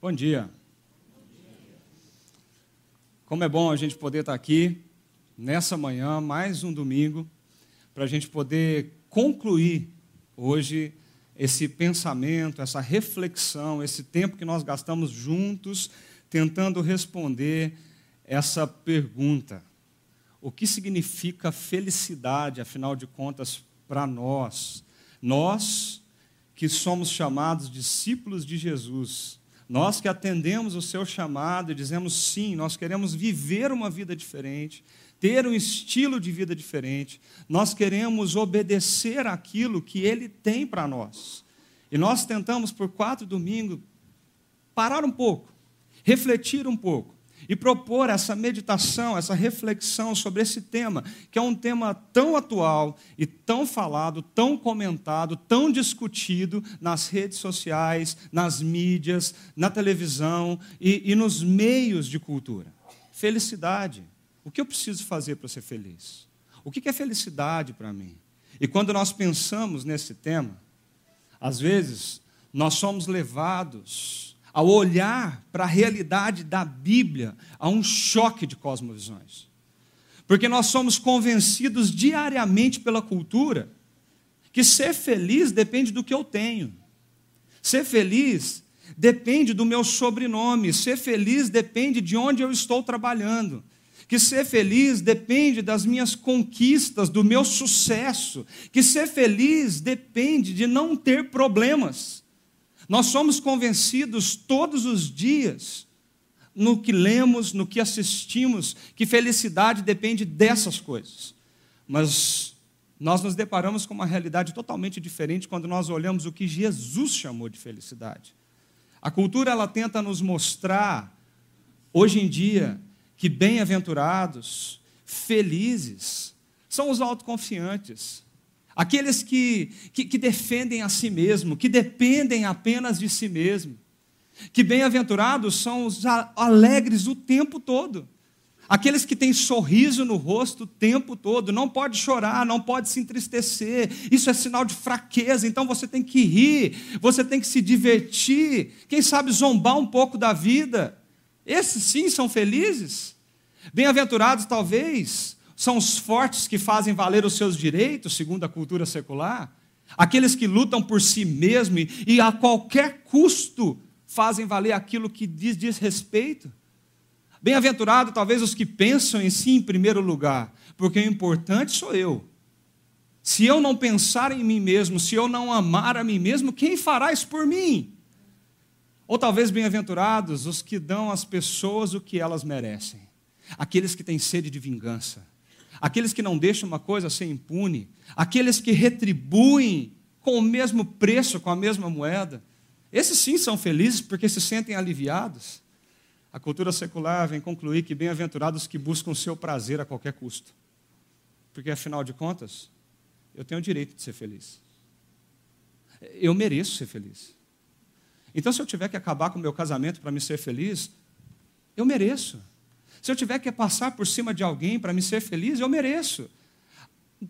Bom dia. Como é bom a gente poder estar aqui nessa manhã, mais um domingo, para a gente poder concluir hoje esse pensamento, essa reflexão, esse tempo que nós gastamos juntos tentando responder essa pergunta: o que significa felicidade, afinal de contas, para nós? Nós que somos chamados discípulos de Jesus, nós que atendemos o seu chamado e dizemos sim, nós queremos viver uma vida diferente, ter um estilo de vida diferente, nós queremos obedecer aquilo que ele tem para nós. E nós tentamos por quatro domingos parar um pouco, refletir um pouco e propor essa meditação, essa reflexão sobre esse tema, que é um tema tão atual e tão falado, tão comentado, tão discutido nas redes sociais, nas mídias, na televisão e, e nos meios de cultura. Felicidade. O que eu preciso fazer para ser feliz? O que é felicidade para mim? E quando nós pensamos nesse tema, às vezes nós somos levados ao olhar para a realidade da Bíblia, há um choque de cosmovisões. Porque nós somos convencidos diariamente pela cultura que ser feliz depende do que eu tenho. Ser feliz depende do meu sobrenome. Ser feliz depende de onde eu estou trabalhando. Que ser feliz depende das minhas conquistas, do meu sucesso. Que ser feliz depende de não ter problemas. Nós somos convencidos todos os dias, no que lemos, no que assistimos, que felicidade depende dessas coisas. Mas nós nos deparamos com uma realidade totalmente diferente quando nós olhamos o que Jesus chamou de felicidade. A cultura ela tenta nos mostrar hoje em dia que bem-aventurados, felizes são os autoconfiantes, aqueles que, que, que defendem a si mesmo, que dependem apenas de si mesmo. Que bem-aventurados são os alegres o tempo todo. Aqueles que têm sorriso no rosto o tempo todo, não pode chorar, não pode se entristecer, isso é sinal de fraqueza, então você tem que rir, você tem que se divertir, quem sabe zombar um pouco da vida. Esses sim são felizes. Bem-aventurados, talvez, são os fortes que fazem valer os seus direitos, segundo a cultura secular, aqueles que lutam por si mesmo e a qualquer custo fazem valer aquilo que diz, diz respeito. Bem-aventurado, talvez, os que pensam em si em primeiro lugar, porque o importante sou eu. Se eu não pensar em mim mesmo, se eu não amar a mim mesmo, quem fará isso por mim? Ou talvez bem-aventurados os que dão às pessoas o que elas merecem, aqueles que têm sede de vingança, aqueles que não deixam uma coisa ser impune, aqueles que retribuem com o mesmo preço, com a mesma moeda. Esses sim são felizes porque se sentem aliviados. A cultura secular vem concluir que bem-aventurados que buscam o seu prazer a qualquer custo. Porque afinal de contas, eu tenho o direito de ser feliz. Eu mereço ser feliz. Então, se eu tiver que acabar com o meu casamento para me ser feliz, eu mereço. Se eu tiver que passar por cima de alguém para me ser feliz, eu mereço.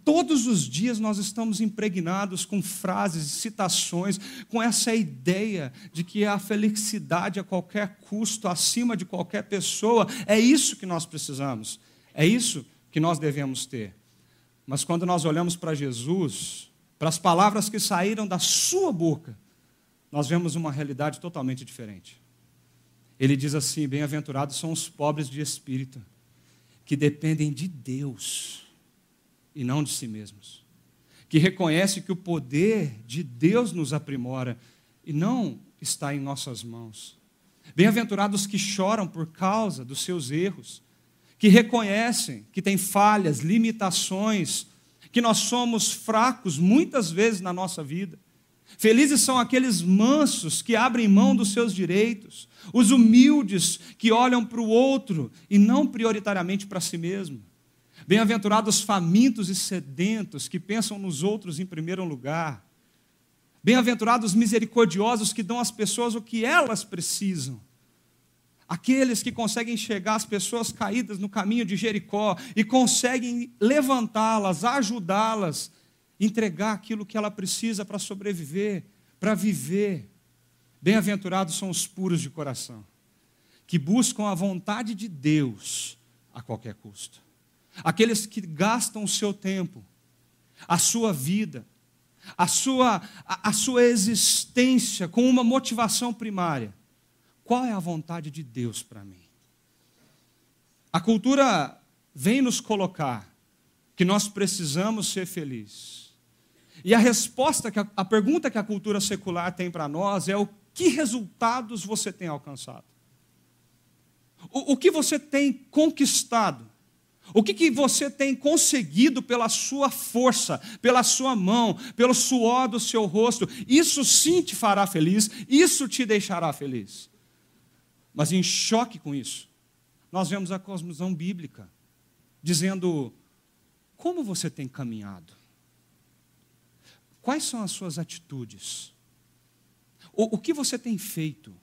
Todos os dias nós estamos impregnados com frases, citações, com essa ideia de que a felicidade a qualquer custo, acima de qualquer pessoa, é isso que nós precisamos, é isso que nós devemos ter. Mas quando nós olhamos para Jesus, para as palavras que saíram da sua boca, nós vemos uma realidade totalmente diferente. Ele diz assim: Bem-aventurados são os pobres de espírito, que dependem de Deus e não de si mesmos, que reconhece que o poder de Deus nos aprimora e não está em nossas mãos. Bem-aventurados que choram por causa dos seus erros, que reconhecem que têm falhas, limitações, que nós somos fracos muitas vezes na nossa vida Felizes são aqueles mansos que abrem mão dos seus direitos, os humildes que olham para o outro e não prioritariamente para si mesmo. Bem-aventurados famintos e sedentos que pensam nos outros em primeiro lugar. Bem-aventurados misericordiosos que dão às pessoas o que elas precisam. Aqueles que conseguem chegar às pessoas caídas no caminho de Jericó e conseguem levantá-las, ajudá-las entregar aquilo que ela precisa para sobreviver, para viver. Bem-aventurados são os puros de coração, que buscam a vontade de Deus a qualquer custo. Aqueles que gastam o seu tempo, a sua vida, a sua, a, a sua existência com uma motivação primária. Qual é a vontade de Deus para mim? A cultura vem nos colocar que nós precisamos ser felizes. E a resposta, que a, a pergunta que a cultura secular tem para nós é o que resultados você tem alcançado? O, o que você tem conquistado? O que, que você tem conseguido pela sua força, pela sua mão, pelo suor do seu rosto? Isso sim te fará feliz, isso te deixará feliz. Mas em choque com isso, nós vemos a cosmovisão bíblica dizendo: como você tem caminhado? Quais são as suas atitudes? O, o que você tem feito?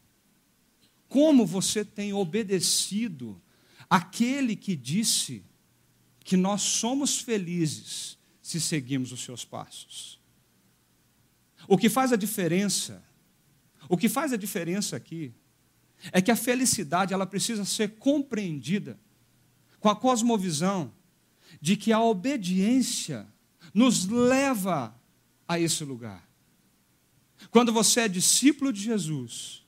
Como você tem obedecido aquele que disse que nós somos felizes se seguimos os seus passos? O que faz a diferença, o que faz a diferença aqui, é que a felicidade ela precisa ser compreendida com a cosmovisão de que a obediência nos leva a esse lugar. Quando você é discípulo de Jesus,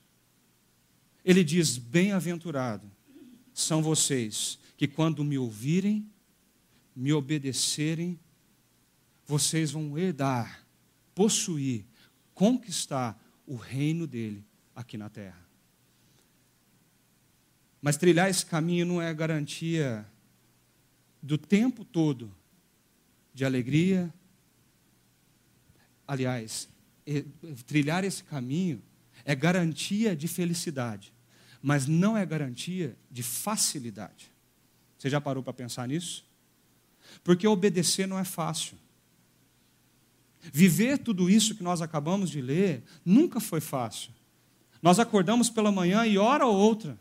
ele diz: Bem-aventurado são vocês que, quando me ouvirem, me obedecerem, vocês vão herdar, possuir, conquistar o reino dele aqui na terra. Mas trilhar esse caminho não é garantia do tempo todo de alegria. Aliás, trilhar esse caminho é garantia de felicidade, mas não é garantia de facilidade. Você já parou para pensar nisso? Porque obedecer não é fácil. Viver tudo isso que nós acabamos de ler nunca foi fácil. Nós acordamos pela manhã e hora ou outra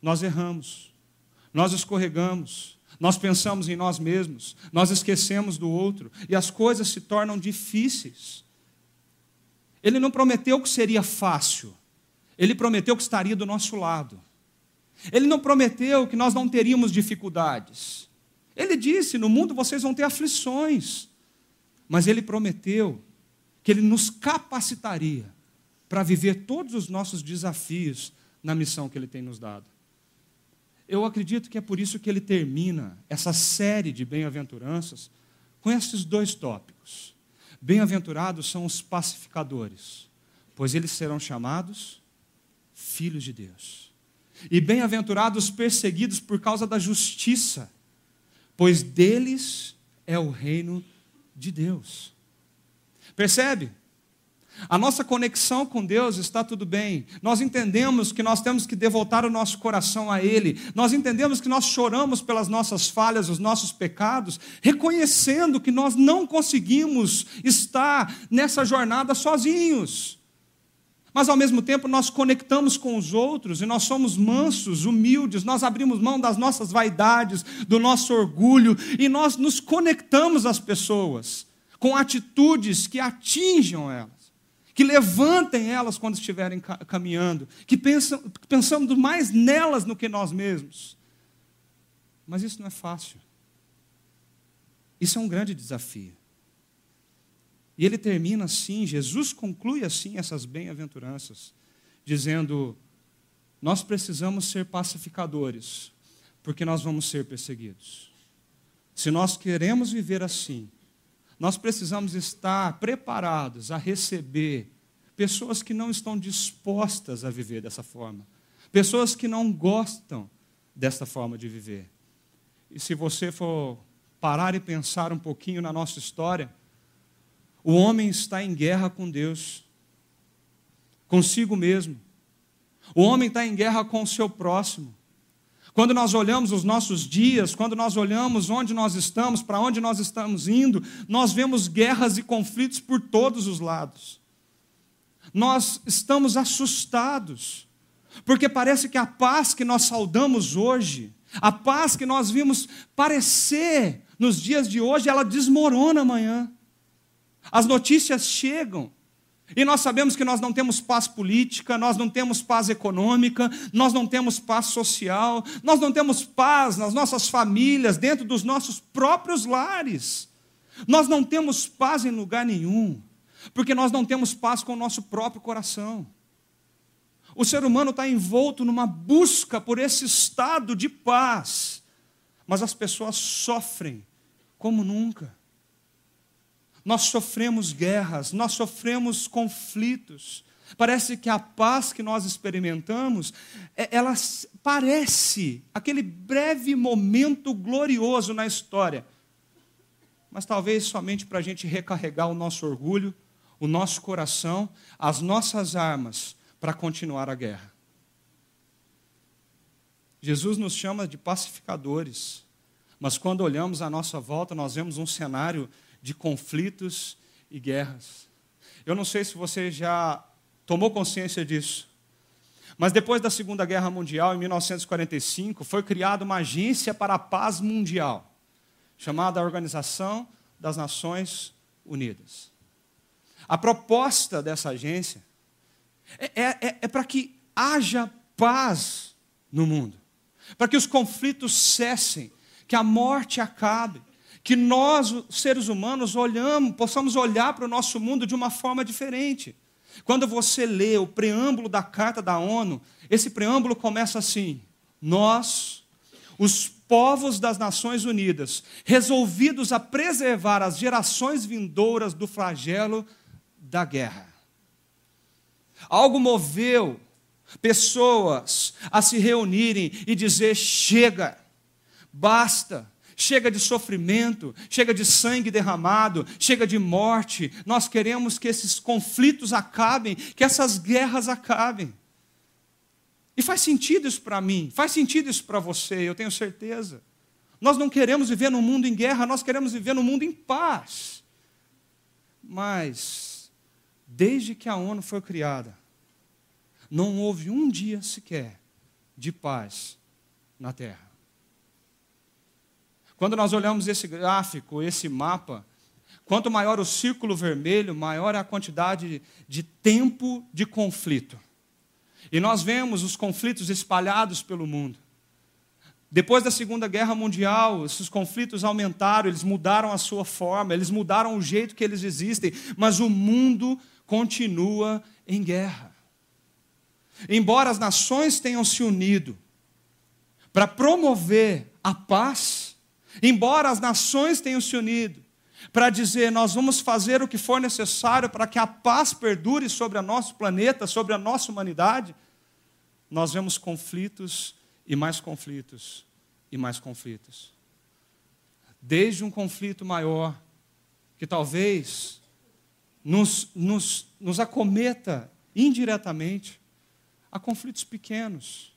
nós erramos, nós escorregamos, nós pensamos em nós mesmos, nós esquecemos do outro e as coisas se tornam difíceis. Ele não prometeu que seria fácil, ele prometeu que estaria do nosso lado. Ele não prometeu que nós não teríamos dificuldades. Ele disse: no mundo vocês vão ter aflições. Mas ele prometeu que ele nos capacitaria para viver todos os nossos desafios na missão que ele tem nos dado. Eu acredito que é por isso que ele termina essa série de bem-aventuranças com esses dois tópicos. Bem-aventurados são os pacificadores, pois eles serão chamados filhos de Deus. E bem-aventurados os perseguidos por causa da justiça, pois deles é o reino de Deus. Percebe? A nossa conexão com Deus está tudo bem. Nós entendemos que nós temos que devotar o nosso coração a Ele. Nós entendemos que nós choramos pelas nossas falhas, os nossos pecados, reconhecendo que nós não conseguimos estar nessa jornada sozinhos. Mas ao mesmo tempo nós conectamos com os outros e nós somos mansos, humildes, nós abrimos mão das nossas vaidades, do nosso orgulho e nós nos conectamos às pessoas com atitudes que atinjam elas que levantem elas quando estiverem caminhando, que pensam, pensamos mais nelas do que nós mesmos. Mas isso não é fácil. Isso é um grande desafio. E ele termina assim, Jesus conclui assim essas bem-aventuranças, dizendo: Nós precisamos ser pacificadores, porque nós vamos ser perseguidos. Se nós queremos viver assim, nós precisamos estar preparados a receber pessoas que não estão dispostas a viver dessa forma, pessoas que não gostam dessa forma de viver. E se você for parar e pensar um pouquinho na nossa história, o homem está em guerra com Deus, consigo mesmo. O homem está em guerra com o seu próximo. Quando nós olhamos os nossos dias, quando nós olhamos onde nós estamos, para onde nós estamos indo, nós vemos guerras e conflitos por todos os lados. Nós estamos assustados, porque parece que a paz que nós saudamos hoje, a paz que nós vimos parecer nos dias de hoje, ela desmorona amanhã. As notícias chegam E nós sabemos que nós não temos paz política, nós não temos paz econômica, nós não temos paz social, nós não temos paz nas nossas famílias, dentro dos nossos próprios lares. Nós não temos paz em lugar nenhum, porque nós não temos paz com o nosso próprio coração. O ser humano está envolto numa busca por esse estado de paz, mas as pessoas sofrem como nunca. Nós sofremos guerras, nós sofremos conflitos. Parece que a paz que nós experimentamos, é, ela parece aquele breve momento glorioso na história, mas talvez somente para a gente recarregar o nosso orgulho, o nosso coração, as nossas armas para continuar a guerra. Jesus nos chama de pacificadores, mas quando olhamos à nossa volta, nós vemos um cenário de conflitos e guerras. Eu não sei se você já tomou consciência disso, mas depois da Segunda Guerra Mundial, em 1945, foi criada uma agência para a paz mundial, chamada Organização das Nações Unidas. A proposta dessa agência é, é, é, é para que haja paz no mundo, para que os conflitos cessem, que a morte acabe, que nós, seres humanos, olhamos, possamos olhar para o nosso mundo de uma forma diferente. Quando você lê o preâmbulo da carta da ONU, esse preâmbulo começa assim: Nós, os povos das Nações Unidas, resolvidos a preservar as gerações vindouras do flagelo da guerra. Algo moveu pessoas a se reunirem e dizer: chega, basta, chega de sofrimento, chega de sangue derramado, chega de morte. Nós queremos que esses conflitos acabem, que essas guerras acabem. E faz sentido isso para mim, faz sentido isso para você, eu tenho certeza. Nós não queremos viver num mundo em guerra, nós queremos viver num mundo em paz. Mas, desde que a ONU foi criada, não houve um dia sequer de paz na Terra. Quando nós olhamos esse gráfico, esse mapa, quanto maior o círculo vermelho, maior é a quantidade de tempo de conflito. E nós vemos os conflitos espalhados pelo mundo. Depois da Segunda Guerra Mundial, esses conflitos aumentaram, eles mudaram a sua forma, eles mudaram o jeito que eles existem, mas o mundo continua em guerra. Embora as nações tenham se unido para promover a paz, Embora as nações tenham se unido para dizer nós vamos fazer o que for necessário para que a paz perdure sobre o nosso planeta, sobre a nossa humanidade, nós vemos conflitos e mais conflitos e mais conflitos. Desde um conflito maior, que talvez nos, nos, nos acometa indiretamente, a conflitos pequenos,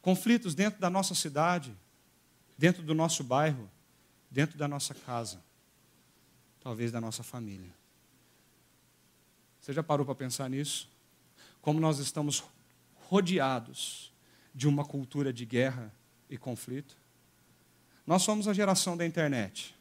conflitos dentro da nossa cidade, dentro do nosso bairro, dentro da nossa casa, talvez da nossa família. Você já parou para pensar nisso? Como nós estamos rodeados de uma cultura de guerra e conflito? Nós somos a geração da internet.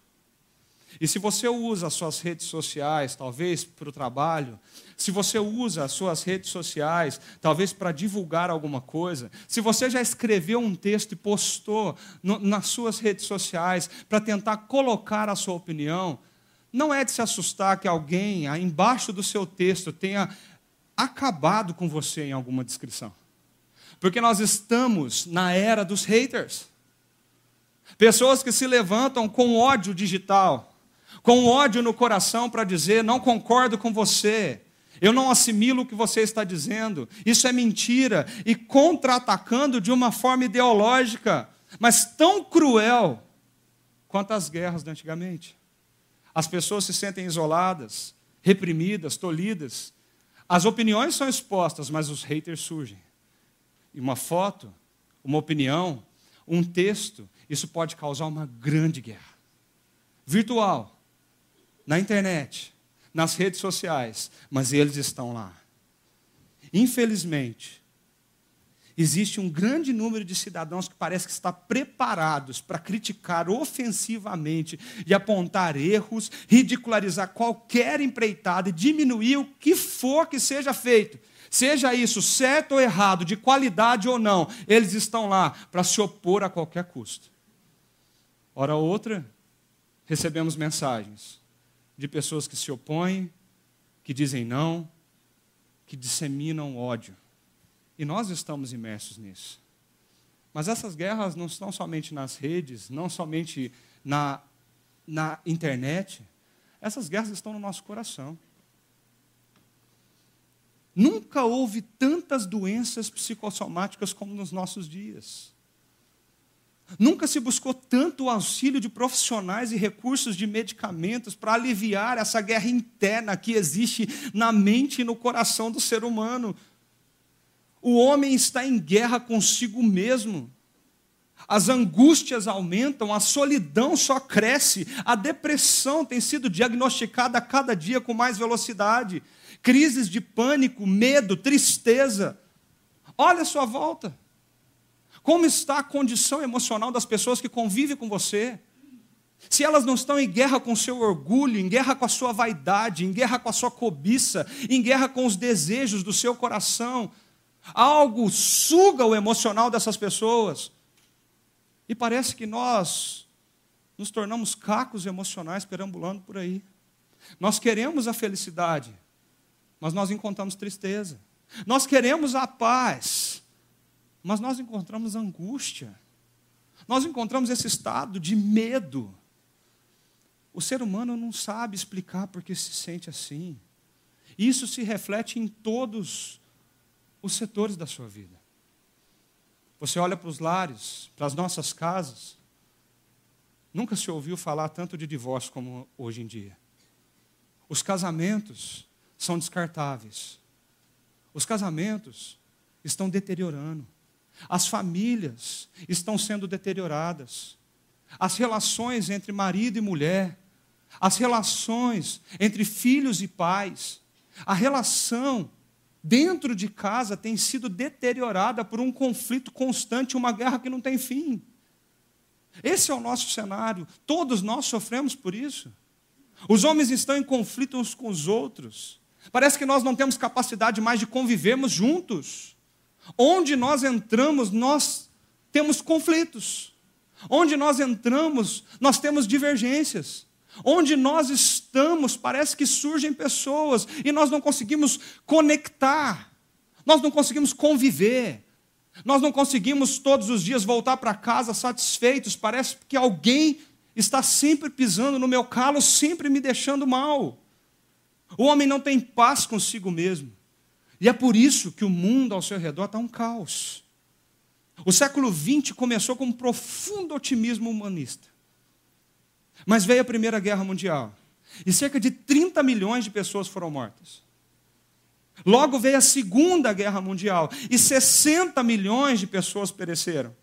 E se você usa as suas redes sociais, talvez para o trabalho, se você usa as suas redes sociais, talvez para divulgar alguma coisa, se você já escreveu um texto e postou no, nas suas redes sociais para tentar colocar a sua opinião, não é de se assustar que alguém embaixo do seu texto tenha acabado com você em alguma descrição. Porque nós estamos na era dos haters. Pessoas que se levantam com ódio digital com ódio no coração para dizer: não concordo com você, eu não assimilo o que você está dizendo, isso é mentira, e contra-atacando de uma forma ideológica, mas tão cruel quanto as guerras de antigamente. As pessoas se sentem isoladas, reprimidas, tolhidas. As opiniões são expostas, mas os haters surgem. E uma foto, uma opinião, um texto, isso pode causar uma grande guerra. Virtual, na internet, nas redes sociais, mas eles estão lá. Infelizmente, existe um grande número de cidadãos que parece que está preparados para criticar ofensivamente e apontar erros, ridicularizar qualquer empreitada e diminuir o que for que seja feito. Seja isso certo ou errado, de qualidade ou não, eles estão lá para se opor a qualquer custo. Hora outra, recebemos mensagens de pessoas que se opõem, que dizem não, que disseminam ódio. E nós estamos imersos nisso. Mas essas guerras não estão somente nas redes, não somente na, na internet. Essas guerras estão no nosso coração. Nunca houve tantas doenças psicossomáticas como nos nossos dias. Nunca se buscou tanto o auxílio de profissionais e recursos de medicamentos para aliviar essa guerra interna que existe na mente e no coração do ser humano. O homem está em guerra consigo mesmo. As angústias aumentam, a solidão só cresce, a depressão tem sido diagnosticada a cada dia com mais velocidade. Crises de pânico, medo, tristeza. Olha a sua volta. Como está a condição emocional das pessoas que convivem com você? Se elas não estão em guerra com seu orgulho, em guerra com a sua vaidade, em guerra com a sua cobiça, em guerra com os desejos do seu coração, algo suga o emocional dessas pessoas. E parece que nós nos tornamos cacos emocionais perambulando por aí. Nós queremos a felicidade, mas nós encontramos tristeza. Nós queremos a paz, mas nós encontramos angústia. Nós encontramos esse estado de medo. O ser humano não sabe explicar porque se sente assim. Isso se reflete em todos os setores da sua vida. Você olha para os lares, para as nossas casas, nunca se ouviu falar tanto de divórcio como hoje em dia. Os casamentos são descartáveis. Os casamentos estão deteriorando. As famílias estão sendo deterioradas. As relações entre marido e mulher, as relações entre filhos e pais, a relação dentro de casa tem sido deteriorada por um conflito constante, uma guerra que não tem fim. Esse é o nosso cenário. Todos nós sofremos por isso. Os homens estão em conflito uns com os outros. Parece que nós não temos capacidade mais de convivermos juntos. Onde nós entramos, nós temos conflitos. Onde nós entramos, nós temos divergências. Onde nós estamos, parece que surgem pessoas e nós não conseguimos conectar, nós não conseguimos conviver, nós não conseguimos todos os dias voltar para casa satisfeitos, parece que alguém está sempre pisando no meu calo, sempre me deixando mal. O homem não tem paz consigo mesmo. E é por isso que o mundo ao seu redor está um caos. O século XX começou com um profundo otimismo humanista. Mas veio a Primeira Guerra Mundial e cerca de 30 milhões de pessoas foram mortas. Logo veio a Segunda Guerra Mundial e 60 milhões de pessoas pereceram.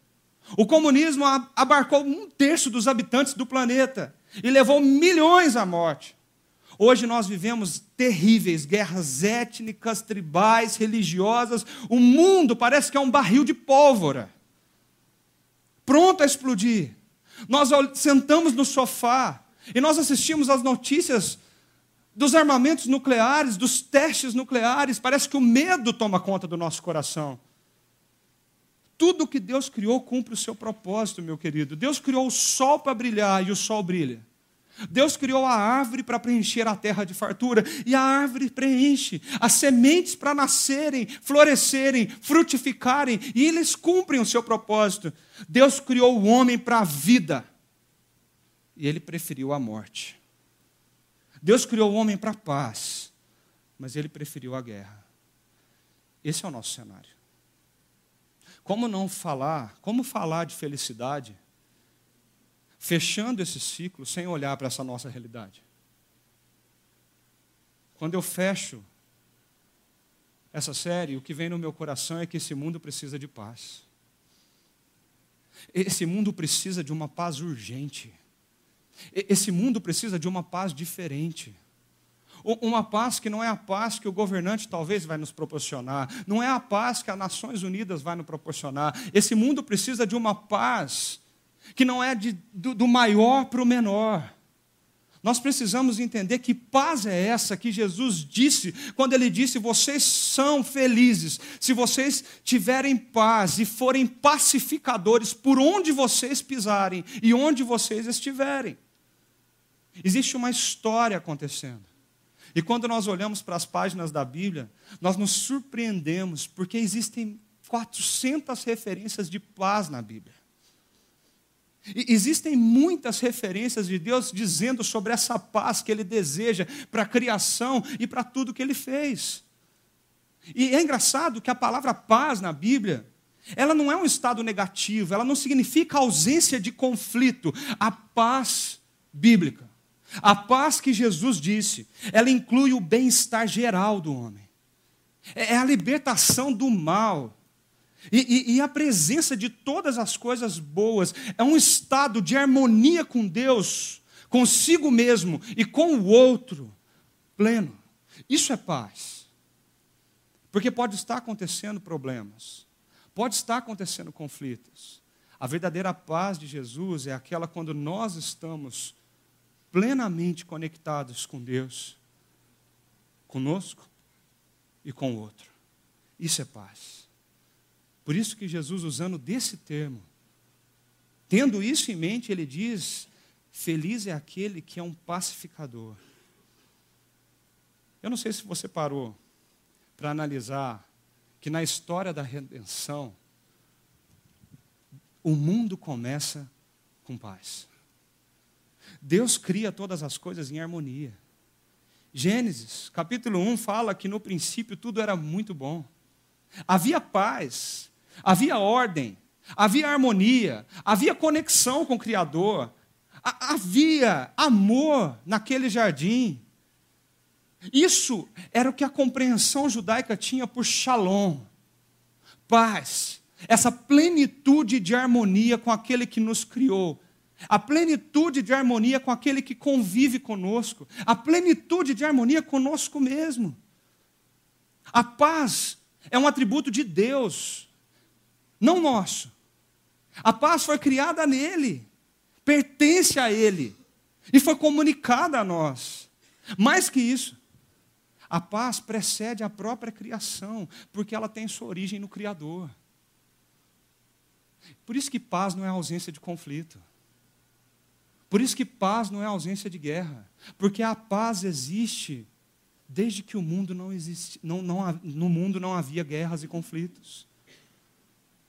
O comunismo abarcou um terço dos habitantes do planeta e levou milhões à morte. Hoje nós vivemos terríveis guerras étnicas, tribais, religiosas. O mundo parece que é um barril de pólvora, pronto a explodir. Nós sentamos no sofá e nós assistimos às notícias dos armamentos nucleares, dos testes nucleares. Parece que o medo toma conta do nosso coração. Tudo que Deus criou cumpre o seu propósito, meu querido. Deus criou o sol para brilhar e o sol brilha. Deus criou a árvore para preencher a terra de fartura, e a árvore preenche as sementes para nascerem, florescerem, frutificarem, e eles cumprem o seu propósito. Deus criou o homem para a vida, e ele preferiu a morte. Deus criou o homem para a paz, mas ele preferiu a guerra. Esse é o nosso cenário. Como não falar, como falar de felicidade fechando esse ciclo sem olhar para essa nossa realidade. Quando eu fecho essa série, o que vem no meu coração é que esse mundo precisa de paz. Esse mundo precisa de uma paz urgente. Esse mundo precisa de uma paz diferente. Uma paz que não é a paz que o governante talvez vai nos proporcionar, não é a paz que as Nações Unidas vai nos proporcionar. Esse mundo precisa de uma paz que não é de, do, do maior para o menor. Nós precisamos entender que paz é essa que Jesus disse quando ele disse: Vocês são felizes se vocês tiverem paz e forem pacificadores por onde vocês pisarem e onde vocês estiverem. Existe uma história acontecendo. E quando nós olhamos para as páginas da Bíblia, nós nos surpreendemos, porque existem 400 referências de paz na Bíblia. E existem muitas referências de Deus dizendo sobre essa paz que Ele deseja para a criação e para tudo que Ele fez. E é engraçado que a palavra paz na Bíblia, ela não é um estado negativo, ela não significa ausência de conflito. A paz bíblica, a paz que Jesus disse, ela inclui o bem-estar geral do homem, é a libertação do mal e, e, e, a presença de todas as coisas boas é um estado de harmonia com Deus, consigo mesmo e com o outro, pleno. Isso é paz. Porque pode estar acontecendo problemas, pode estar acontecendo conflitos. A verdadeira paz de Jesus é aquela quando nós estamos plenamente conectados com Deus, conosco e com o outro. Isso é paz. Por isso que Jesus, usando desse termo, tendo isso em mente, ele diz: Feliz é aquele que é um pacificador. Eu não sei se você parou para analisar que na história da redenção, o mundo começa com paz. Deus cria todas as coisas em harmonia. Gênesis, capítulo 1, fala que no princípio tudo era muito bom. Havia paz, havia ordem, havia harmonia, havia conexão com o Criador, havia amor naquele jardim. Isso era o que a compreensão judaica tinha por shalom, paz, essa plenitude de harmonia com aquele que nos criou, a plenitude de harmonia com aquele que convive conosco, a plenitude de harmonia conosco mesmo. A paz é um atributo de Deus não nosso. A paz foi criada nele, pertence a ele e foi comunicada a nós. Mais que isso, a paz precede a própria criação, porque ela tem sua origem no Criador. Por isso que paz não é ausência de conflito. Por isso que paz não é ausência de guerra. Porque a paz existe desde que o mundo não existe, não, não, no mundo não havia guerras e conflitos.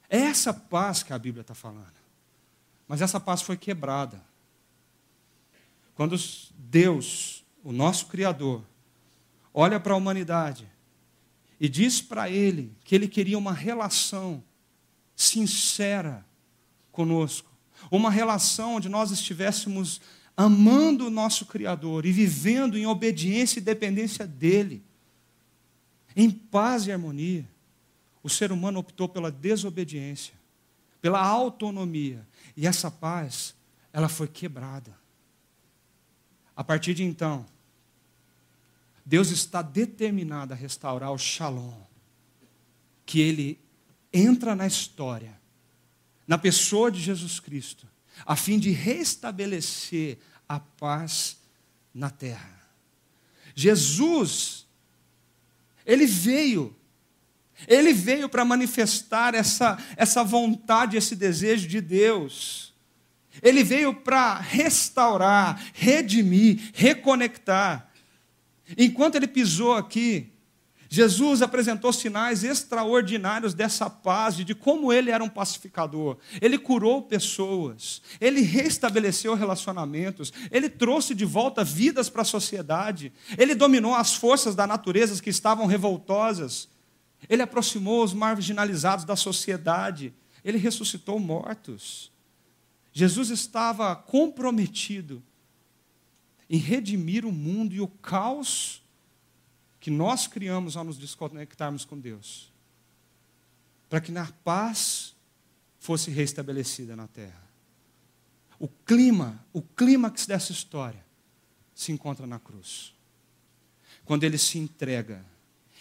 É essa paz que a Bíblia está falando. Mas essa paz foi quebrada. Quando Deus, o nosso Criador, olha para a humanidade e diz para ele que ele queria uma relação sincera conosco, uma relação onde nós estivéssemos amando o nosso Criador e vivendo em obediência e dependência dele, em paz e harmonia o ser humano optou pela desobediência, pela autonomia, e essa paz, ela foi quebrada. A partir de então, Deus está determinado a restaurar o shalom, que ele entra na história, na pessoa de Jesus Cristo, a fim de restabelecer a paz na terra. Jesus, ele veio ele veio para manifestar essa, essa vontade, esse desejo de Deus. Ele veio para restaurar, redimir, reconectar. Enquanto ele pisou aqui, Jesus apresentou sinais extraordinários dessa paz, de como ele era um pacificador. Ele curou pessoas, ele restabeleceu relacionamentos, ele trouxe de volta vidas para a sociedade, ele dominou as forças da natureza que estavam revoltosas. Ele aproximou os marginalizados da sociedade. Ele ressuscitou mortos. Jesus estava comprometido em redimir o mundo e o caos que nós criamos ao nos desconectarmos com Deus, para que na paz fosse restabelecida na terra. O clima, o clímax dessa história se encontra na cruz. quando ele se entrega.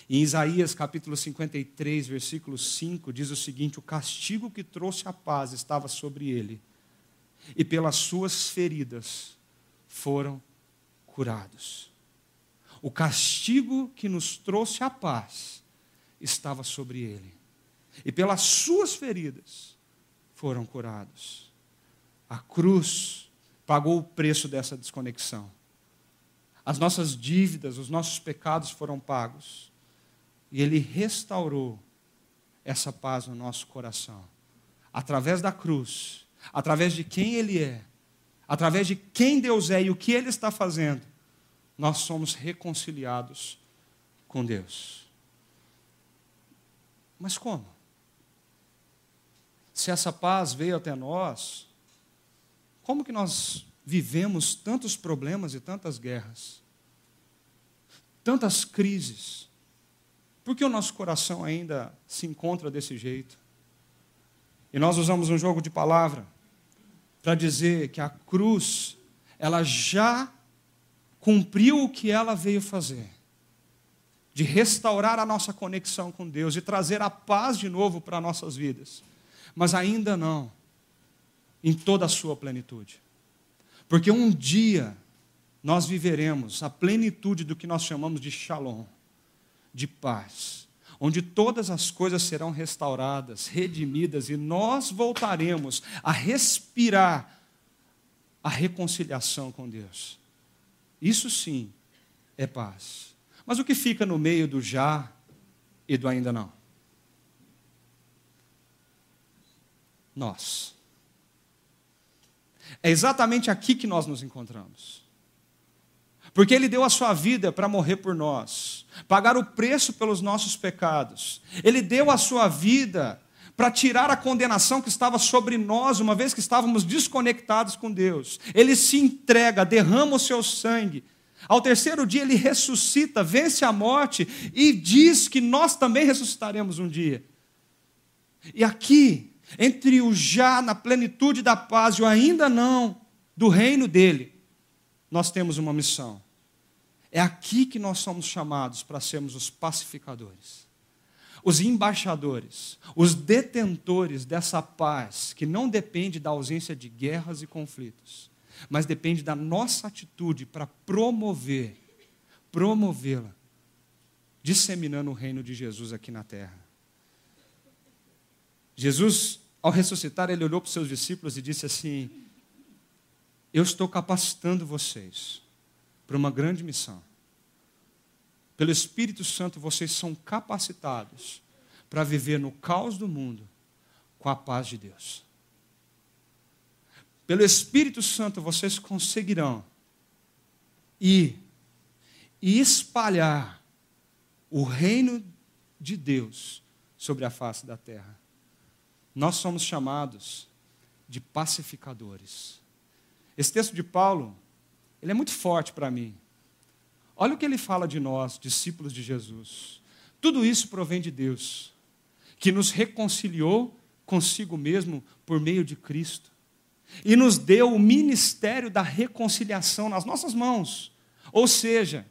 Em Isaías capítulo 53, versículo 5, diz o seguinte: O castigo que trouxe a paz estava sobre ele, e pelas suas feridas foram curados. O castigo que nos trouxe a paz estava sobre ele, e pelas suas feridas foram curados. A cruz pagou o preço dessa desconexão. As nossas dívidas, os nossos pecados foram pagos. E Ele restaurou essa paz no nosso coração. Através da cruz, através de quem Ele é, através de quem Deus é e o que Ele está fazendo, nós somos reconciliados com Deus. Mas como? Se essa paz veio até nós, como que nós vivemos tantos problemas e tantas guerras? Tantas crises? Por que o nosso coração ainda se encontra desse jeito? E nós usamos um jogo de palavra para dizer que a cruz, ela já cumpriu o que ela veio fazer de restaurar a nossa conexão com Deus e trazer a paz de novo para nossas vidas. Mas ainda não em toda a sua plenitude. Porque um dia nós viveremos a plenitude do que nós chamamos de shalom de paz, onde todas as coisas serão restauradas, redimidas e nós voltaremos a respirar a reconciliação com Deus. Isso sim é paz. Mas o que fica no meio do já e do ainda não? Nós. É exatamente aqui que nós nos encontramos. Porque Ele deu a sua vida para morrer por nós, pagar o preço pelos nossos pecados. Ele deu a sua vida para tirar a condenação que estava sobre nós, uma vez que estávamos desconectados com Deus. Ele se entrega, derrama o seu sangue. Ao terceiro dia, ele ressuscita, vence a morte e diz que nós também ressuscitaremos um dia. E aqui, entre o já na plenitude da paz e o ainda não do reino dele, nós temos uma missão. É aqui que nós somos chamados para sermos os pacificadores, os embaixadores, os detentores dessa paz que não depende da ausência de guerras e conflitos, mas depende da nossa atitude para promover, promovê-la, disseminando o reino de Jesus aqui na terra. Jesus, ao ressuscitar, ele olhou para os seus discípulos e disse assim: Eu estou capacitando vocês para uma grande missão. Pelo Espírito Santo, vocês são capacitados para viver no caos do mundo com a paz de Deus. Pelo Espírito Santo, vocês conseguirão ir e espalhar o reino de Deus sobre a face da terra. Nós somos chamados de pacificadores. Esse texto de Paulo ele é muito forte para mim. Olha o que ele fala de nós, discípulos de Jesus. Tudo isso provém de Deus, que nos reconciliou consigo mesmo por meio de Cristo e nos deu o ministério da reconciliação nas nossas mãos. Ou seja,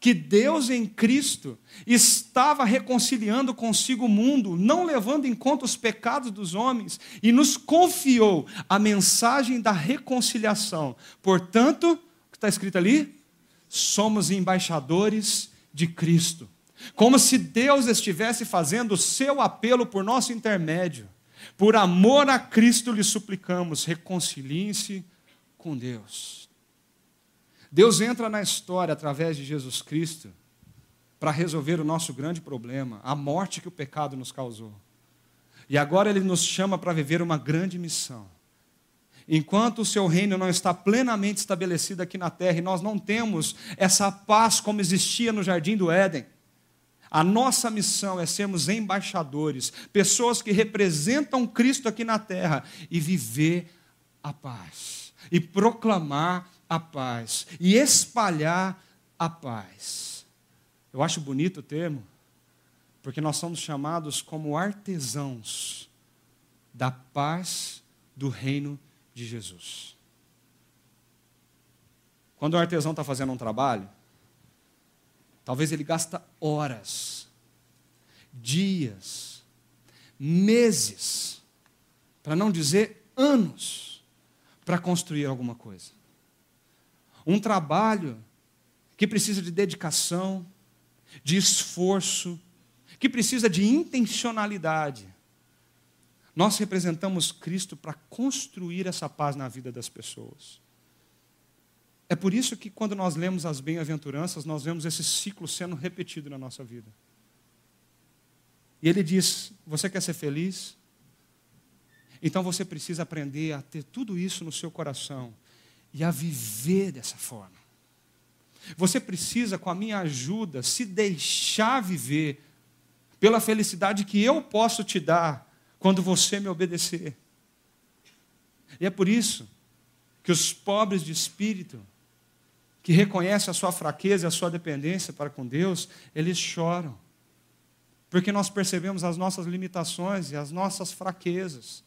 que Deus em Cristo estava reconciliando consigo o mundo, não levando em conta os pecados dos homens, e nos confiou a mensagem da reconciliação. Portanto, está escrito ali? Somos embaixadores de Cristo. Como se Deus estivesse fazendo o seu apelo por nosso intermédio. Por amor a Cristo lhe suplicamos, reconciliem-se com Deus. Deus entra na história através de Jesus Cristo para resolver o nosso grande problema, a morte que o pecado nos causou. E agora ele nos chama para viver uma grande missão enquanto o seu reino não está plenamente estabelecido aqui na terra e nós não temos essa paz como existia no jardim do Éden, a nossa missão é sermos embaixadores, pessoas que representam Cristo aqui na terra e viver a paz, e proclamar a paz, e espalhar a paz. Eu acho bonito o termo, porque nós somos chamados como artesãos da paz do reino de Jesus. Quando o artesão está fazendo um trabalho, Talvez ele gasta horas, dias, meses, para não dizer anos, para construir alguma coisa. Um trabalho que precisa de dedicação, de esforço, que precisa de intencionalidade. Nós representamos Cristo para construir essa paz na vida das pessoas. É por isso que quando nós lemos as bem-aventuranças, nós vemos esse ciclo sendo repetido na nossa vida. E ele diz: Você quer ser feliz? Então você precisa aprender a ter tudo isso no seu coração e a viver dessa forma. Você precisa, com a minha ajuda, se deixar viver pela felicidade que eu posso te dar quando você me obedecer. E é por isso que os pobres de espírito, que reconhecem a sua fraqueza e a sua dependência para com Deus, eles choram. Porque nós percebemos as nossas limitações e as nossas fraquezas.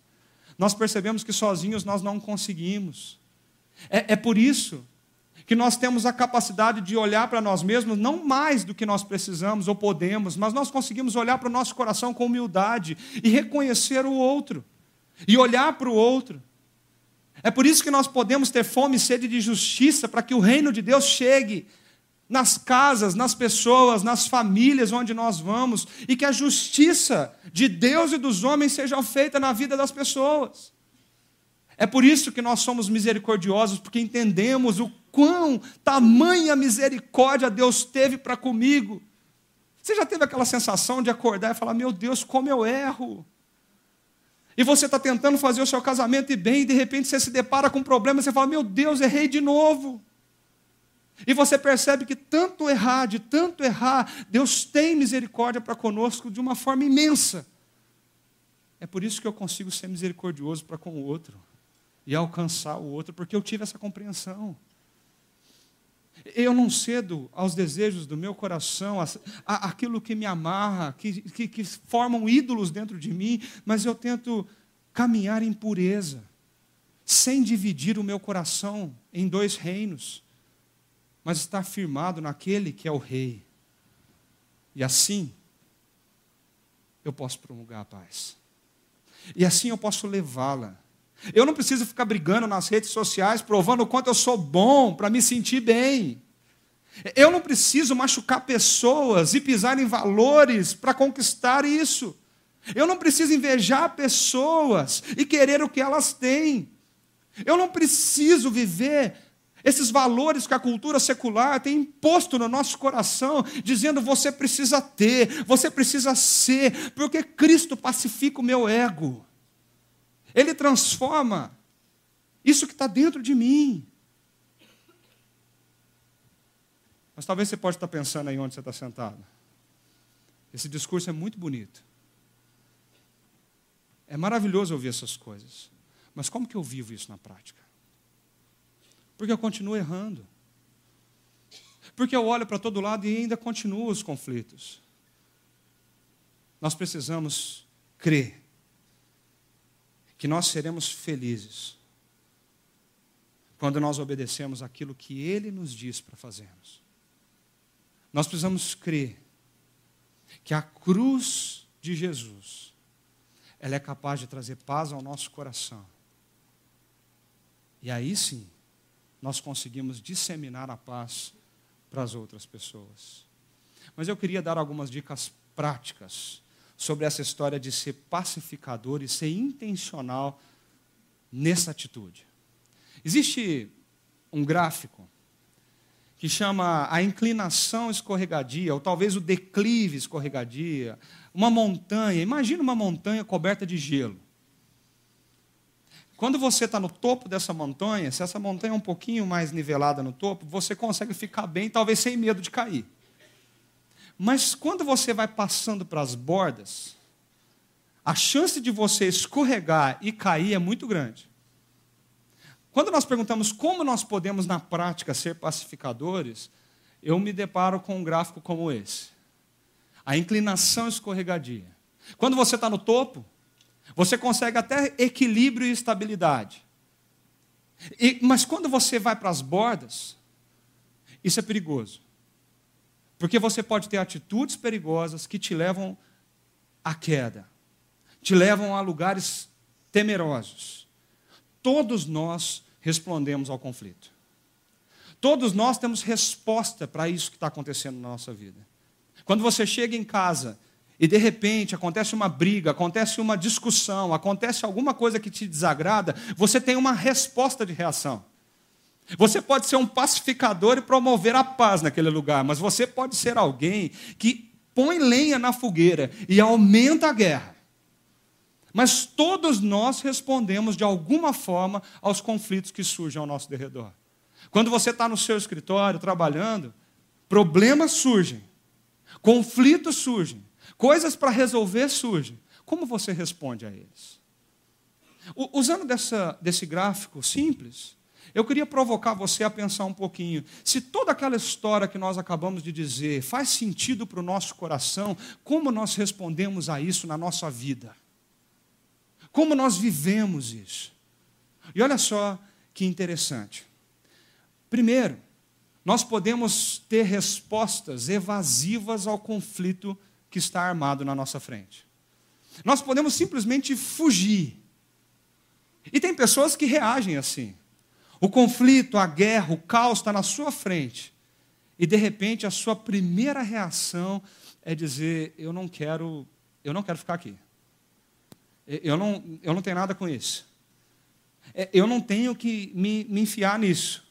Nós percebemos que sozinhos nós não conseguimos. É, é por isso que nós temos a capacidade de olhar para nós mesmos, não mais do que nós precisamos ou podemos, mas nós conseguimos olhar para o nosso coração com humildade e reconhecer o outro, e olhar para o outro. É por isso que nós podemos ter fome e sede de justiça, para que o reino de Deus chegue nas casas, nas pessoas, nas famílias onde nós vamos, e que a justiça de Deus e dos homens seja feita na vida das pessoas. É por isso que nós somos misericordiosos, porque entendemos o quão tamanha misericórdia Deus teve para comigo. Você já teve aquela sensação de acordar e falar: Meu Deus, como eu erro. E você está tentando fazer o seu casamento e bem, e de repente você se depara com um problema, e você fala: Meu Deus, errei de novo. E você percebe que tanto errar, de tanto errar, Deus tem misericórdia para conosco de uma forma imensa. É por isso que eu consigo ser misericordioso para com o outro e alcançar o outro, porque eu tive essa compreensão. Eu não cedo aos desejos do meu coração, aquilo que me amarra, que, que, que formam ídolos dentro de mim, mas eu tento caminhar em pureza, sem dividir o meu coração em dois reinos, mas estar firmado naquele que é o Rei. E assim, eu posso promulgar a paz. E assim eu posso levá-la eu não preciso ficar brigando nas redes sociais, provando o quanto eu sou bom para me sentir bem. Eu não preciso machucar pessoas e pisar em valores para conquistar isso. Eu não preciso invejar pessoas e querer o que elas têm. Eu não preciso viver esses valores que a cultura secular tem imposto no nosso coração, dizendo você precisa ter, você precisa ser, porque Cristo pacifica o meu ego. Ele transforma isso que está dentro de mim. Mas talvez você pode estar pensando aí onde você está sentado. Esse discurso é muito bonito. É maravilhoso ouvir essas coisas. Mas como que eu vivo isso na prática? Porque eu continuo errando. Porque eu olho para todo lado e ainda continuo os conflitos. Nós precisamos crer que nós seremos felizes quando nós obedecemos aquilo que Ele nos diz para fazermos. Nós precisamos crer que a cruz de Jesus, ela é capaz de trazer paz ao nosso coração. E aí sim, nós conseguimos disseminar a paz para as outras pessoas. Mas eu queria dar algumas dicas práticas sobre essa história de ser pacificador e ser intencional nessa atitude. Existe um gráfico que chama a inclinação escorregadia, ou talvez o declive escorregadia, uma montanha. Imagina uma montanha coberta de gelo. Quando você está no topo dessa montanha, se essa montanha é um pouquinho mais nivelada no topo, você consegue ficar bem, talvez sem medo de cair. Mas quando você vai passando para as bordas, a chance de você escorregar e cair é muito grande. Quando nós perguntamos como nós podemos, na prática, ser pacificadores, eu me deparo com um gráfico como esse. A inclinação escorregadia. Quando você está no topo, você consegue até equilíbrio e estabilidade. E, mas quando você vai para as bordas, isso é perigoso. Porque você pode ter atitudes perigosas que te levam à queda, te levam a lugares temerosos. Todos nós respondemos ao conflito. Todos nós temos resposta para isso que está acontecendo na nossa vida. Quando você chega em casa e de repente acontece uma briga, acontece uma discussão, acontece alguma coisa que te desagrada, você tem uma resposta de reação. Você pode ser um pacificador e promover a paz naquele lugar, mas você pode ser alguém que põe lenha na fogueira e aumenta a guerra. Mas todos nós respondemos de alguma forma aos conflitos que surgem ao nosso derredor. Quando você está no seu escritório trabalhando, problemas surgem, conflitos surgem, coisas para resolver surgem. Como você responde a eles? Usando dessa, desse gráfico simples, eu queria provocar você a pensar um pouquinho. Se toda aquela história que nós acabamos de dizer faz sentido para o nosso coração, como nós respondemos a isso na nossa vida? Como nós vivemos isso? E olha só que interessante. Primeiro, nós podemos ter respostas evasivas ao conflito que está armado na nossa frente. Nós podemos simplesmente fugir. E tem pessoas que reagem assim. O conflito, a guerra, o caos está na sua frente. E de repente a sua primeira reação é dizer: eu não quero, eu não quero ficar aqui. Eu não, eu não tenho nada com isso. É, eu não tenho que me, me enfiar nisso.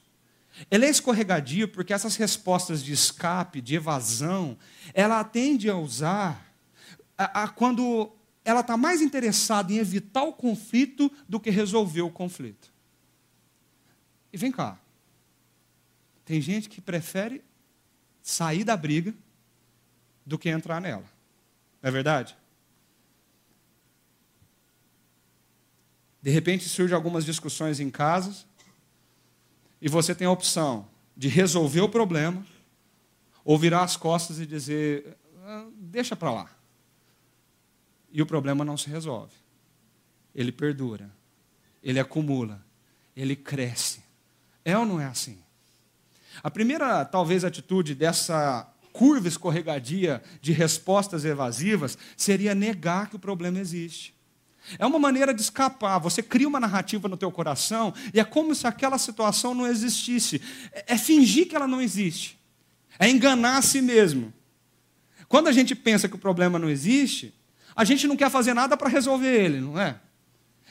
Ele é escorregadio porque essas respostas de escape, de evasão, ela tende a usar a, a, quando ela está mais interessada em evitar o conflito do que resolver o conflito. E vem cá. Tem gente que prefere sair da briga do que entrar nela. Não é verdade? De repente surgem algumas discussões em casa e você tem a opção de resolver o problema ou virar as costas e dizer: ah, deixa para lá. E o problema não se resolve. Ele perdura, ele acumula, ele cresce. É ou não é assim? A primeira, talvez, atitude dessa curva escorregadia de respostas evasivas seria negar que o problema existe. É uma maneira de escapar. Você cria uma narrativa no teu coração e é como se aquela situação não existisse. É, é fingir que ela não existe. É enganar a si mesmo. Quando a gente pensa que o problema não existe, a gente não quer fazer nada para resolver ele, não é?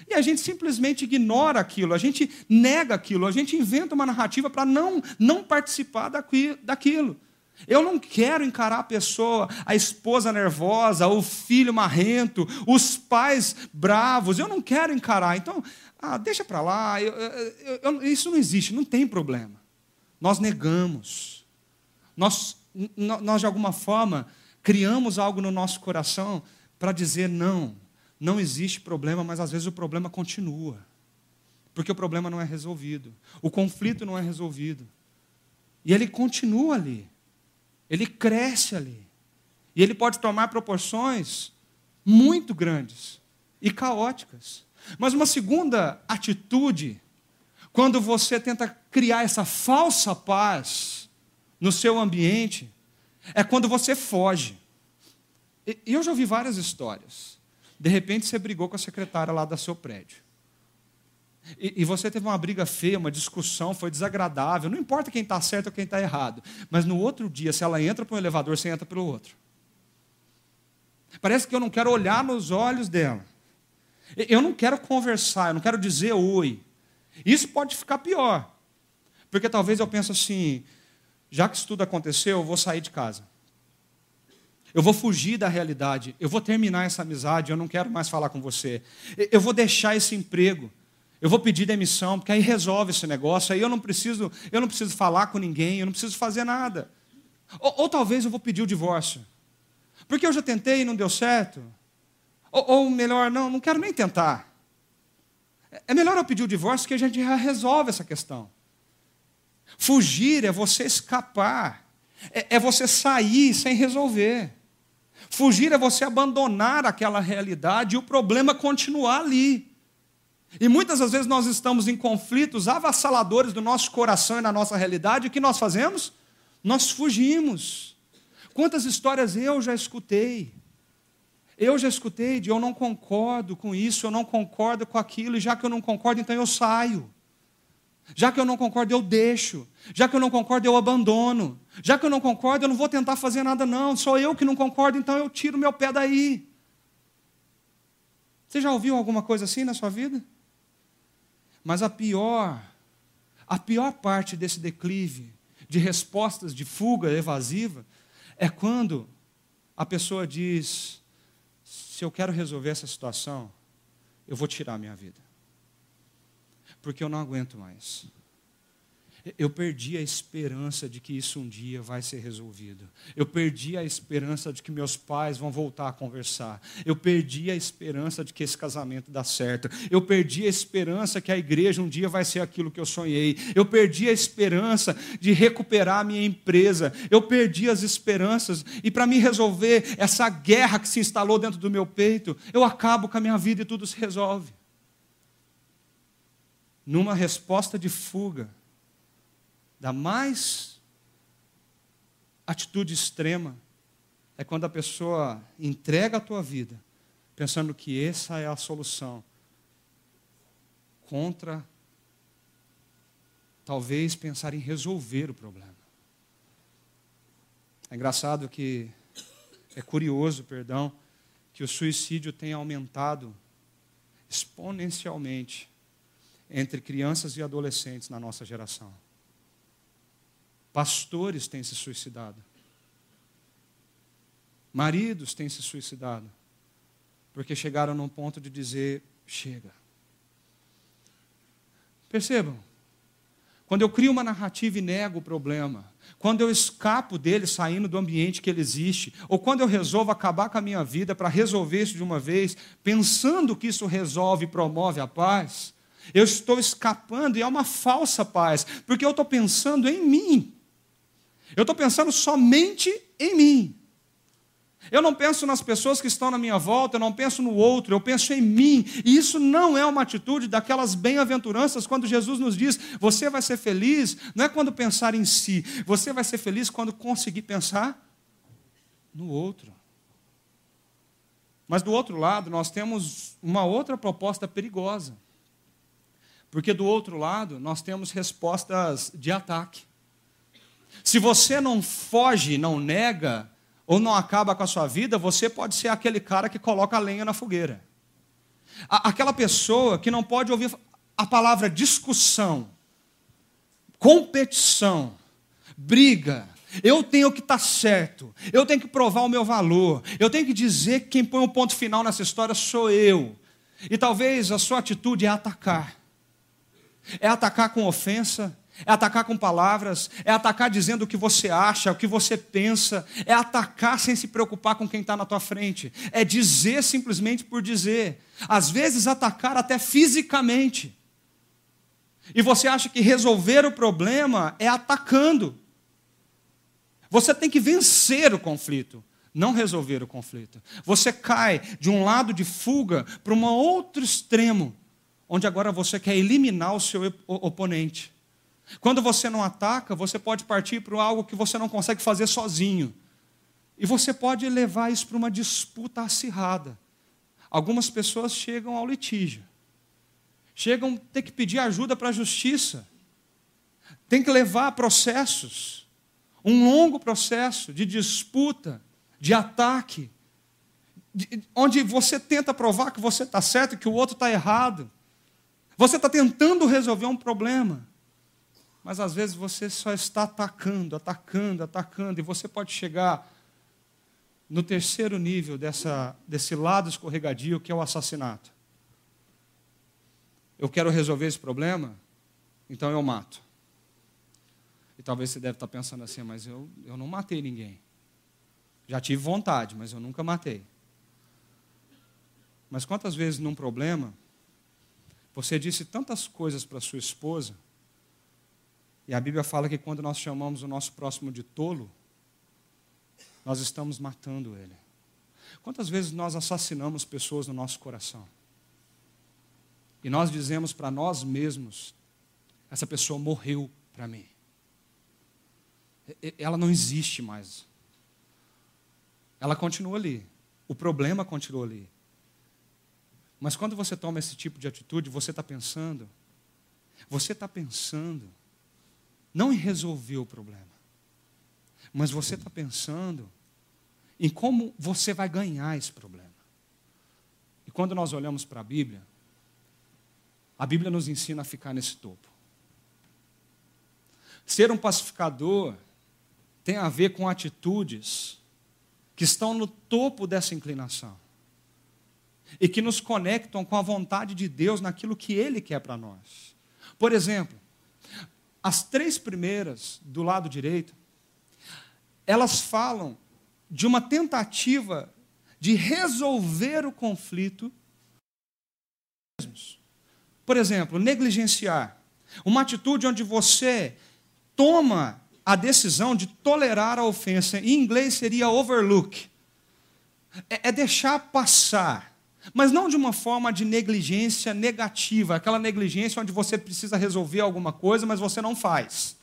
E a gente simplesmente ignora aquilo, a gente nega aquilo, a gente inventa uma narrativa para não, não participar daquilo. Eu não quero encarar a pessoa, a esposa nervosa, o filho marrento, os pais bravos. Eu não quero encarar. Então, ah, deixa para lá. Eu, eu, eu, isso não existe, não tem problema. Nós negamos. Nós, nós, de alguma forma, criamos algo no nosso coração para dizer não não existe problema, mas às vezes o problema continua. Porque o problema não é resolvido. O conflito não é resolvido. E ele continua ali. Ele cresce ali. E ele pode tomar proporções muito grandes e caóticas. Mas uma segunda atitude, quando você tenta criar essa falsa paz no seu ambiente, é quando você foge. E eu já ouvi várias histórias. De repente você brigou com a secretária lá do seu prédio. E, e você teve uma briga feia, uma discussão, foi desagradável. Não importa quem está certo ou quem está errado. Mas no outro dia, se ela entra para um elevador, você entra pelo outro. Parece que eu não quero olhar nos olhos dela. Eu não quero conversar, eu não quero dizer oi. Isso pode ficar pior. Porque talvez eu pense assim, já que isso tudo aconteceu, eu vou sair de casa. Eu vou fugir da realidade. Eu vou terminar essa amizade. Eu não quero mais falar com você. Eu vou deixar esse emprego. Eu vou pedir demissão, porque aí resolve esse negócio. Aí eu não preciso, eu não preciso falar com ninguém. Eu não preciso fazer nada. Ou, ou talvez eu vou pedir o divórcio, porque eu já tentei e não deu certo. Ou, ou melhor, não, não quero nem tentar. É melhor eu pedir o divórcio que a gente já resolve essa questão. Fugir é você escapar, é, é você sair sem resolver. Fugir é você abandonar aquela realidade e o problema continuar ali. E muitas das vezes nós estamos em conflitos avassaladores do nosso coração e na nossa realidade, e o que nós fazemos? Nós fugimos. Quantas histórias eu já escutei? Eu já escutei de eu não concordo com isso, eu não concordo com aquilo, e já que eu não concordo, então eu saio. Já que eu não concordo, eu deixo. Já que eu não concordo, eu abandono. Já que eu não concordo, eu não vou tentar fazer nada, não. Sou eu que não concordo, então eu tiro meu pé daí. Você já ouviu alguma coisa assim na sua vida? Mas a pior, a pior parte desse declive de respostas de fuga evasiva é quando a pessoa diz: se eu quero resolver essa situação, eu vou tirar a minha vida porque eu não aguento mais. Eu perdi a esperança de que isso um dia vai ser resolvido. Eu perdi a esperança de que meus pais vão voltar a conversar. Eu perdi a esperança de que esse casamento dá certo. Eu perdi a esperança que a igreja um dia vai ser aquilo que eu sonhei. Eu perdi a esperança de recuperar a minha empresa. Eu perdi as esperanças. E para me resolver essa guerra que se instalou dentro do meu peito, eu acabo com a minha vida e tudo se resolve numa resposta de fuga, da mais atitude extrema, é quando a pessoa entrega a tua vida, pensando que essa é a solução, contra talvez pensar em resolver o problema. É engraçado que, é curioso, perdão, que o suicídio tem aumentado exponencialmente entre crianças e adolescentes na nossa geração. Pastores têm se suicidado. Maridos têm se suicidado. Porque chegaram num ponto de dizer: chega. Percebam, quando eu crio uma narrativa e nego o problema, quando eu escapo dele saindo do ambiente que ele existe, ou quando eu resolvo acabar com a minha vida para resolver isso de uma vez, pensando que isso resolve e promove a paz, eu estou escapando e é uma falsa paz, porque eu estou pensando em mim. Eu estou pensando somente em mim. Eu não penso nas pessoas que estão na minha volta, eu não penso no outro, eu penso em mim. E isso não é uma atitude daquelas bem-aventuranças quando Jesus nos diz: você vai ser feliz, não é quando pensar em si, você vai ser feliz quando conseguir pensar no outro. Mas do outro lado, nós temos uma outra proposta perigosa. Porque do outro lado, nós temos respostas de ataque. Se você não foge, não nega, ou não acaba com a sua vida, você pode ser aquele cara que coloca a lenha na fogueira. Aquela pessoa que não pode ouvir a palavra discussão, competição, briga. Eu tenho que estar tá certo, eu tenho que provar o meu valor, eu tenho que dizer que quem põe o um ponto final nessa história sou eu. E talvez a sua atitude é atacar. É atacar com ofensa, é atacar com palavras, é atacar dizendo o que você acha, o que você pensa, é atacar sem se preocupar com quem está na tua frente, é dizer simplesmente por dizer, às vezes atacar até fisicamente. E você acha que resolver o problema é atacando. Você tem que vencer o conflito, não resolver o conflito. Você cai de um lado de fuga para um outro extremo onde agora você quer eliminar o seu oponente. Quando você não ataca, você pode partir para algo que você não consegue fazer sozinho. E você pode levar isso para uma disputa acirrada. Algumas pessoas chegam ao litígio. Chegam a ter que pedir ajuda para a justiça. Tem que levar processos. Um longo processo de disputa, de ataque, de, onde você tenta provar que você está certo e que o outro está errado. Você está tentando resolver um problema, mas às vezes você só está atacando, atacando, atacando, e você pode chegar no terceiro nível dessa, desse lado escorregadio que é o assassinato. Eu quero resolver esse problema, então eu mato. E talvez você deve estar pensando assim, mas eu, eu não matei ninguém. Já tive vontade, mas eu nunca matei. Mas quantas vezes num problema você disse tantas coisas para sua esposa, e a Bíblia fala que quando nós chamamos o nosso próximo de tolo, nós estamos matando ele. Quantas vezes nós assassinamos pessoas no nosso coração? E nós dizemos para nós mesmos: essa pessoa morreu para mim. Ela não existe mais. ela continua ali. O problema continua ali. Mas quando você toma esse tipo de atitude, você está pensando, você está pensando não em resolver o problema, mas você está pensando em como você vai ganhar esse problema. E quando nós olhamos para a Bíblia, a Bíblia nos ensina a ficar nesse topo. Ser um pacificador tem a ver com atitudes que estão no topo dessa inclinação e que nos conectam com a vontade de Deus naquilo que Ele quer para nós. Por exemplo, as três primeiras do lado direito, elas falam de uma tentativa de resolver o conflito. Por exemplo, negligenciar. Uma atitude onde você toma a decisão de tolerar a ofensa. Em inglês seria overlook. É, é deixar passar. Mas não de uma forma de negligência negativa, aquela negligência onde você precisa resolver alguma coisa, mas você não faz.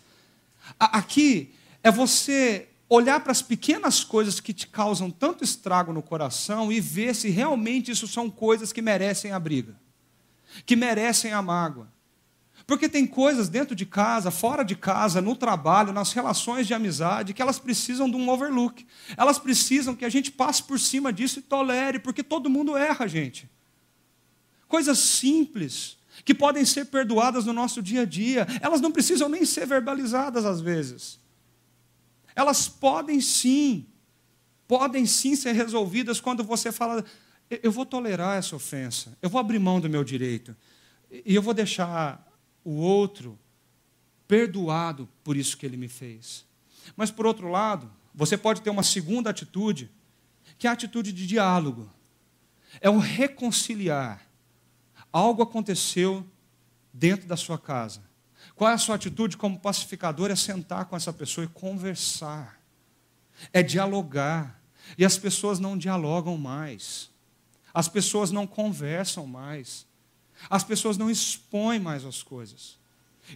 Aqui é você olhar para as pequenas coisas que te causam tanto estrago no coração e ver se realmente isso são coisas que merecem a briga, que merecem a mágoa. Porque tem coisas dentro de casa, fora de casa, no trabalho, nas relações de amizade, que elas precisam de um overlook. Elas precisam que a gente passe por cima disso e tolere, porque todo mundo erra, gente. Coisas simples, que podem ser perdoadas no nosso dia a dia, elas não precisam nem ser verbalizadas às vezes. Elas podem sim, podem sim ser resolvidas quando você fala: eu vou tolerar essa ofensa, eu vou abrir mão do meu direito, e eu vou deixar o outro perdoado por isso que ele me fez. Mas, por outro lado, você pode ter uma segunda atitude, que é a atitude de diálogo. É o reconciliar. Algo aconteceu dentro da sua casa. Qual é a sua atitude como pacificador? É sentar com essa pessoa e conversar. É dialogar. E as pessoas não dialogam mais. As pessoas não conversam mais. As pessoas não expõem mais as coisas.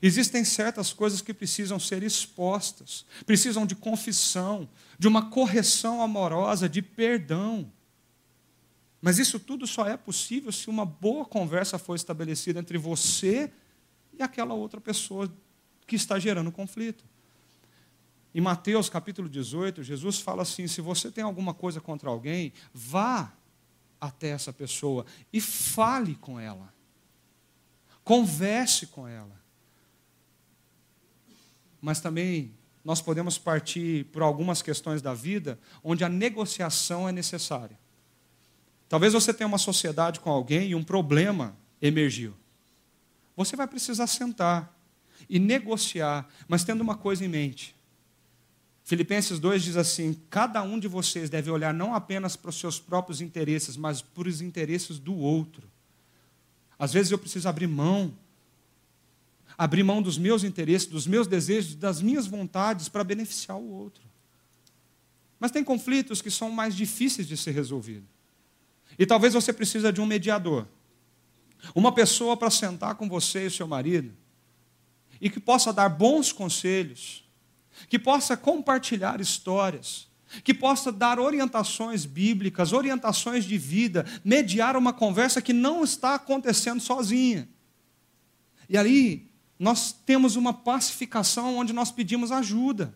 Existem certas coisas que precisam ser expostas, precisam de confissão, de uma correção amorosa, de perdão. Mas isso tudo só é possível se uma boa conversa for estabelecida entre você e aquela outra pessoa que está gerando conflito. Em Mateus capítulo 18, Jesus fala assim: se você tem alguma coisa contra alguém, vá até essa pessoa e fale com ela. Converse com ela. Mas também nós podemos partir por algumas questões da vida onde a negociação é necessária. Talvez você tenha uma sociedade com alguém e um problema emergiu. Você vai precisar sentar e negociar, mas tendo uma coisa em mente. Filipenses 2 diz assim: cada um de vocês deve olhar não apenas para os seus próprios interesses, mas para os interesses do outro. Às vezes eu preciso abrir mão, abrir mão dos meus interesses, dos meus desejos, das minhas vontades para beneficiar o outro. Mas tem conflitos que são mais difíceis de ser resolvidos. E talvez você precisa de um mediador. Uma pessoa para sentar com você e seu marido e que possa dar bons conselhos, que possa compartilhar histórias, que possa dar orientações bíblicas, orientações de vida, mediar uma conversa que não está acontecendo sozinha. E ali nós temos uma pacificação onde nós pedimos ajuda.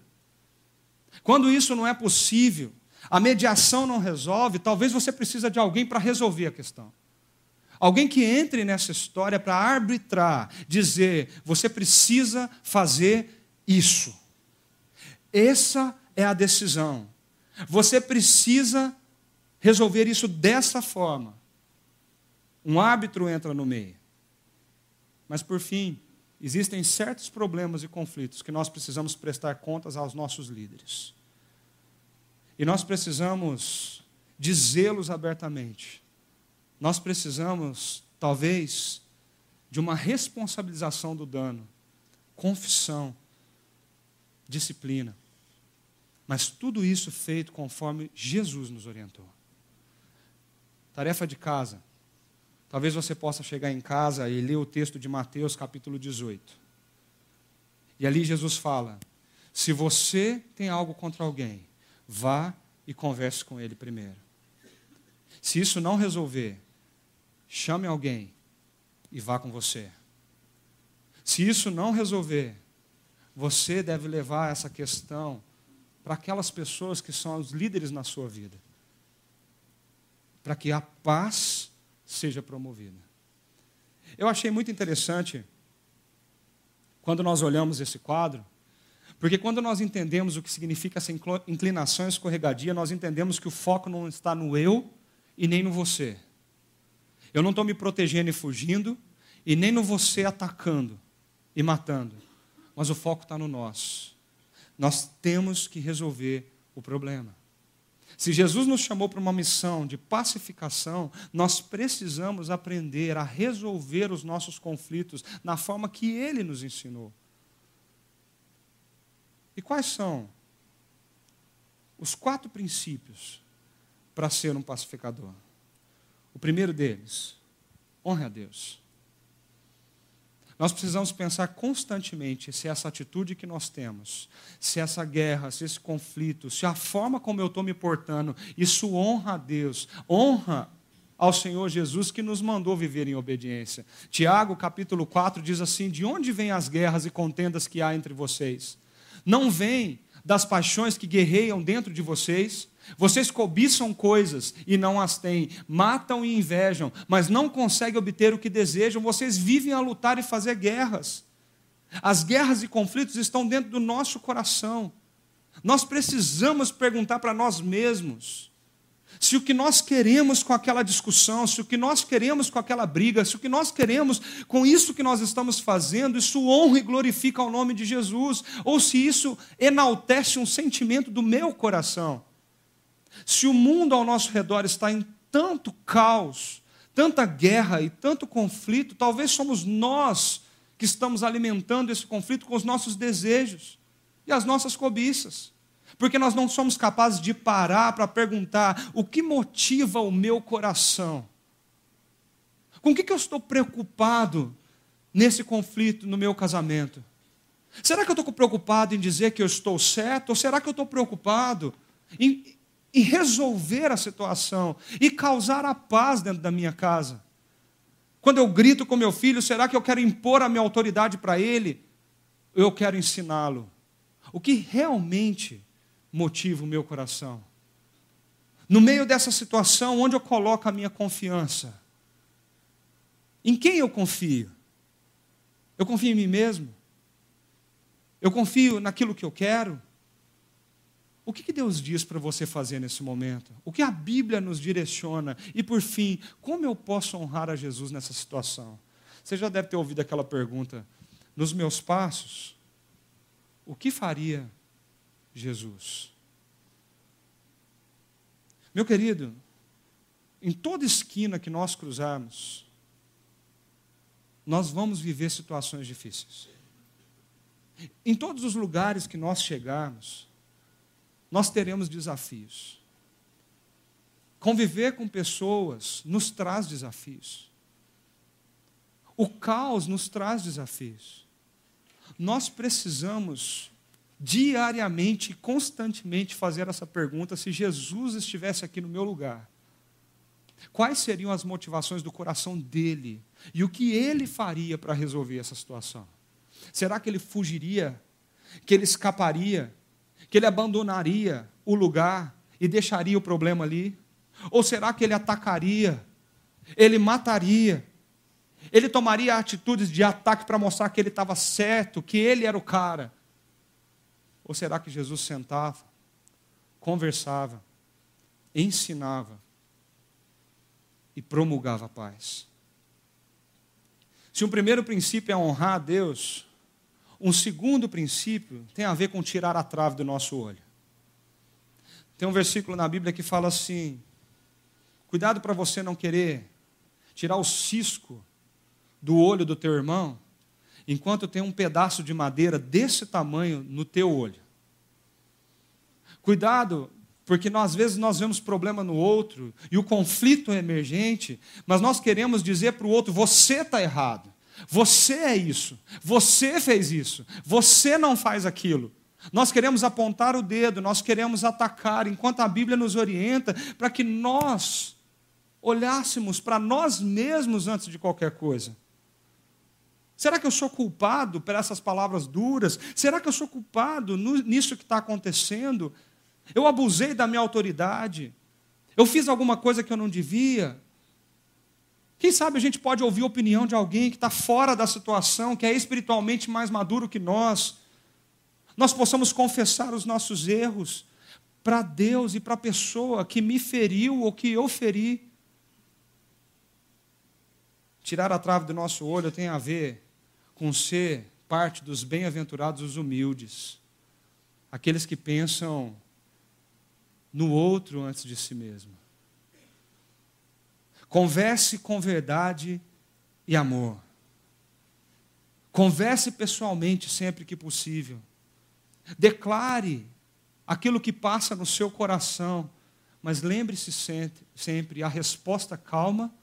Quando isso não é possível, a mediação não resolve, talvez você precisa de alguém para resolver a questão. Alguém que entre nessa história para arbitrar, dizer, você precisa fazer isso. Essa é a decisão. Você precisa resolver isso dessa forma. Um árbitro entra no meio. Mas, por fim, existem certos problemas e conflitos que nós precisamos prestar contas aos nossos líderes. E nós precisamos dizê-los abertamente. Nós precisamos, talvez, de uma responsabilização do dano, confissão, disciplina. Mas tudo isso feito conforme Jesus nos orientou. Tarefa de casa. Talvez você possa chegar em casa e ler o texto de Mateus, capítulo 18. E ali Jesus fala: se você tem algo contra alguém, vá e converse com ele primeiro. Se isso não resolver, chame alguém e vá com você. Se isso não resolver, você deve levar essa questão para aquelas pessoas que são os líderes na sua vida, para que a paz seja promovida. Eu achei muito interessante quando nós olhamos esse quadro, porque quando nós entendemos o que significa essa inclinação escorregadia, nós entendemos que o foco não está no eu e nem no você. Eu não estou me protegendo e fugindo, e nem no você atacando e matando, mas o foco está no nós. Nós temos que resolver o problema. Se Jesus nos chamou para uma missão de pacificação, nós precisamos aprender a resolver os nossos conflitos na forma que Ele nos ensinou. E quais são os quatro princípios para ser um pacificador? O primeiro deles, honre a Deus. Nós precisamos pensar constantemente se essa atitude que nós temos, se essa guerra, se esse conflito, se a forma como eu estou me portando, isso honra a Deus, honra ao Senhor Jesus que nos mandou viver em obediência. Tiago, capítulo 4, diz assim: De onde vêm as guerras e contendas que há entre vocês? Não vêm das paixões que guerreiam dentro de vocês? Vocês cobiçam coisas e não as têm, matam e invejam, mas não conseguem obter o que desejam. Vocês vivem a lutar e fazer guerras. As guerras e conflitos estão dentro do nosso coração. Nós precisamos perguntar para nós mesmos se o que nós queremos com aquela discussão, se o que nós queremos com aquela briga, se o que nós queremos com isso que nós estamos fazendo, isso honra e glorifica o nome de Jesus, ou se isso enaltece um sentimento do meu coração. Se o mundo ao nosso redor está em tanto caos, tanta guerra e tanto conflito, talvez somos nós que estamos alimentando esse conflito com os nossos desejos e as nossas cobiças. Porque nós não somos capazes de parar para perguntar o que motiva o meu coração. Com o que, que eu estou preocupado nesse conflito no meu casamento? Será que eu estou preocupado em dizer que eu estou certo? Ou será que eu estou preocupado em, em resolver a situação e causar a paz dentro da minha casa. Quando eu grito com meu filho, será que eu quero impor a minha autoridade para ele? Eu quero ensiná-lo? O que realmente motiva o meu coração? No meio dessa situação, onde eu coloco a minha confiança? Em quem eu confio? Eu confio em mim mesmo? Eu confio naquilo que eu quero? O que Deus diz para você fazer nesse momento? O que a Bíblia nos direciona? E por fim, como eu posso honrar a Jesus nessa situação? Você já deve ter ouvido aquela pergunta: nos meus passos, o que faria Jesus? Meu querido, em toda esquina que nós cruzarmos, nós vamos viver situações difíceis. Em todos os lugares que nós chegarmos, nós teremos desafios. Conviver com pessoas nos traz desafios. O caos nos traz desafios. Nós precisamos diariamente, constantemente fazer essa pergunta: se Jesus estivesse aqui no meu lugar, quais seriam as motivações do coração dele e o que ele faria para resolver essa situação? Será que ele fugiria? Que ele escaparia? Que ele abandonaria o lugar e deixaria o problema ali? Ou será que ele atacaria? Ele mataria? Ele tomaria atitudes de ataque para mostrar que ele estava certo, que ele era o cara? Ou será que Jesus sentava, conversava, ensinava e promulgava a paz? Se um primeiro princípio é honrar a Deus, um segundo princípio tem a ver com tirar a trave do nosso olho. Tem um versículo na Bíblia que fala assim: cuidado para você não querer tirar o cisco do olho do teu irmão, enquanto tem um pedaço de madeira desse tamanho no teu olho. Cuidado, porque nós, às vezes nós vemos problema no outro e o conflito é emergente, mas nós queremos dizer para o outro: você está errado. Você é isso. Você fez isso. Você não faz aquilo. Nós queremos apontar o dedo, nós queremos atacar, enquanto a Bíblia nos orienta para que nós olhássemos para nós mesmos antes de qualquer coisa. Será que eu sou culpado por essas palavras duras? Será que eu sou culpado nisso que está acontecendo? Eu abusei da minha autoridade? Eu fiz alguma coisa que eu não devia? Quem sabe a gente pode ouvir a opinião de alguém que está fora da situação, que é espiritualmente mais maduro que nós. Nós possamos confessar os nossos erros para Deus e para a pessoa que me feriu ou que eu feri. Tirar a trave do nosso olho tem a ver com ser parte dos bem-aventurados os humildes, aqueles que pensam no outro antes de si mesmo. Converse com verdade e amor. Converse pessoalmente sempre que possível. Declare aquilo que passa no seu coração, mas lembre-se sempre: a resposta calma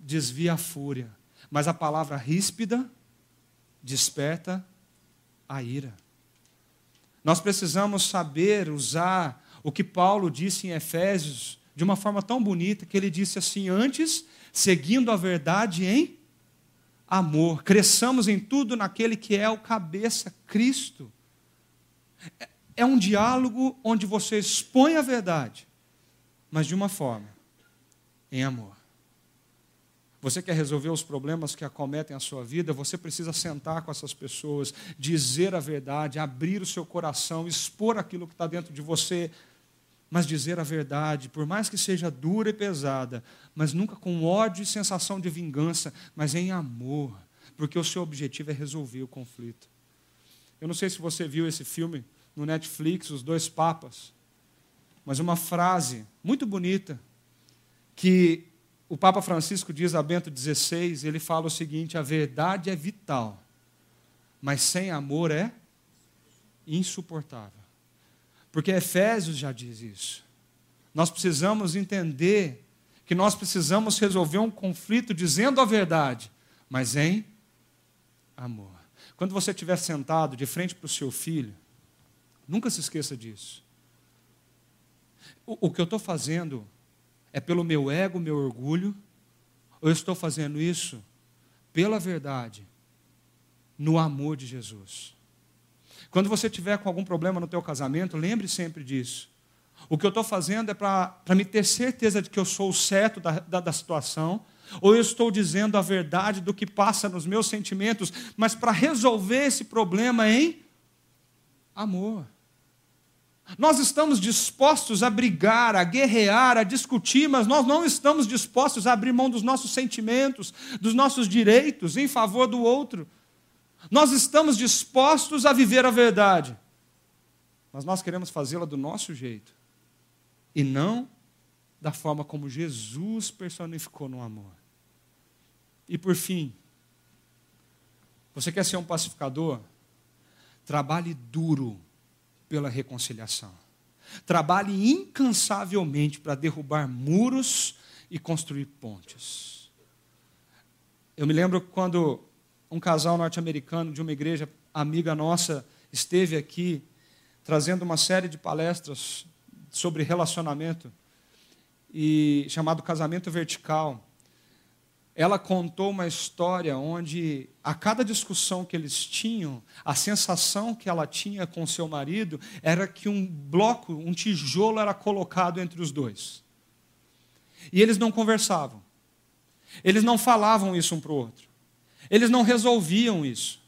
desvia a fúria, mas a palavra ríspida desperta a ira. Nós precisamos saber usar o que Paulo disse em Efésios de uma forma tão bonita que ele disse assim: antes, seguindo a verdade em amor, cresçamos em tudo naquele que é o cabeça, Cristo. É um diálogo onde você expõe a verdade, mas de uma forma em amor. Você quer resolver os problemas que acometem a sua vida? Você precisa sentar com essas pessoas, dizer a verdade, abrir o seu coração, expor aquilo que está dentro de você, mas dizer a verdade, por mais que seja dura e pesada, mas nunca com ódio e sensação de vingança, mas em amor, porque o seu objetivo é resolver o conflito. Eu não sei se você viu esse filme no Netflix, Os Dois Papas, mas uma frase muito bonita que o Papa Francisco diz a Bento XVI, ele fala o seguinte: a verdade é vital, mas sem amor é insuportável. Porque Efésios já diz isso. Nós precisamos entender que nós precisamos resolver um conflito dizendo a verdade, mas em amor. Quando você estiver sentado de frente para o seu filho, nunca se esqueça disso. O, que eu estou fazendo é pelo meu ego, meu orgulho, ou eu estou fazendo isso pela verdade, no amor de Jesus? Quando você tiver com algum problema no teu casamento, lembre sempre disso. O que eu estou fazendo é para me ter certeza de que eu sou o certo da, da, da situação, ou eu estou dizendo a verdade do que passa nos meus sentimentos, mas para resolver esse problema em amor. Nós estamos dispostos a brigar, a guerrear, a discutir, mas nós não estamos dispostos a abrir mão dos nossos sentimentos, dos nossos direitos em favor do outro. Nós estamos dispostos a viver a verdade, mas nós queremos fazê-la do nosso jeito e não da forma como Jesus personificou no amor. E por fim, você quer ser um pacificador? Trabalhe duro pela reconciliação. Trabalhe incansavelmente para derrubar muros e construir pontes. Eu me lembro quando um casal norte-americano de uma igreja amiga nossa esteve aqui trazendo uma série de palestras sobre relacionamento e chamado casamento vertical ela contou uma história onde, a cada discussão que eles tinham, a sensação que ela tinha com seu marido era que um bloco, um tijolo era colocado entre os dois. E eles não conversavam. Eles não falavam isso um para o outro. Eles não resolviam isso.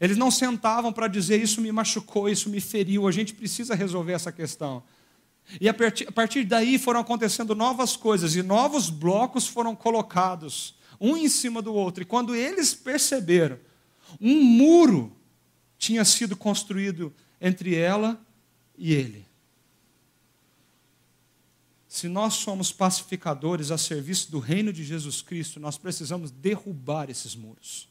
Eles não sentavam para dizer: Isso me machucou, isso me feriu, a gente precisa resolver essa questão. E a partir, daí foram acontecendo novas coisas e novos blocos foram colocados um em cima do outro. E quando eles perceberam, um muro tinha sido construído entre ela e ele. Se nós somos pacificadores a serviço do reino de Jesus Cristo, nós precisamos derrubar esses muros.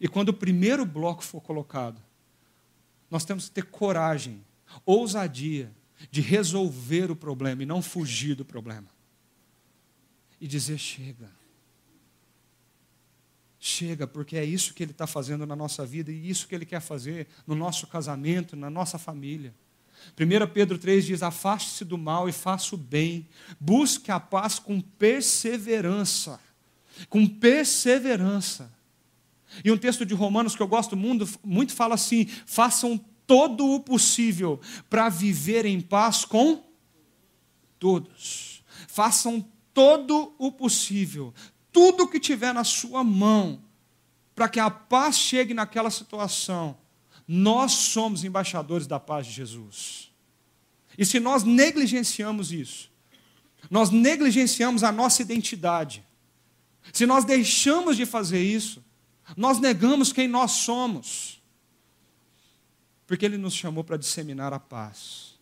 E quando o primeiro bloco for colocado, nós temos que ter coragem, ousadia de resolver o problema e não fugir do problema. E dizer: chega chega, porque é isso que Ele está fazendo na nossa vida e isso que Ele quer fazer no nosso casamento, na nossa família. 1 Pedro 3 diz: Afaste-se do mal e faça o bem, busque a paz com perseverança. Com perseverança. E um texto de Romanos que eu gosto muito, muito fala assim: façam todo o possível para viver em paz com todos. Façam todo o possível, tudo que tiver na sua mão, para que a paz chegue naquela situação. Nós somos embaixadores da paz de Jesus. E se nós negligenciamos isso, nós negligenciamos a nossa identidade. Se nós deixamos de fazer isso, nós negamos quem nós somos. Porque Ele nos chamou para disseminar a paz.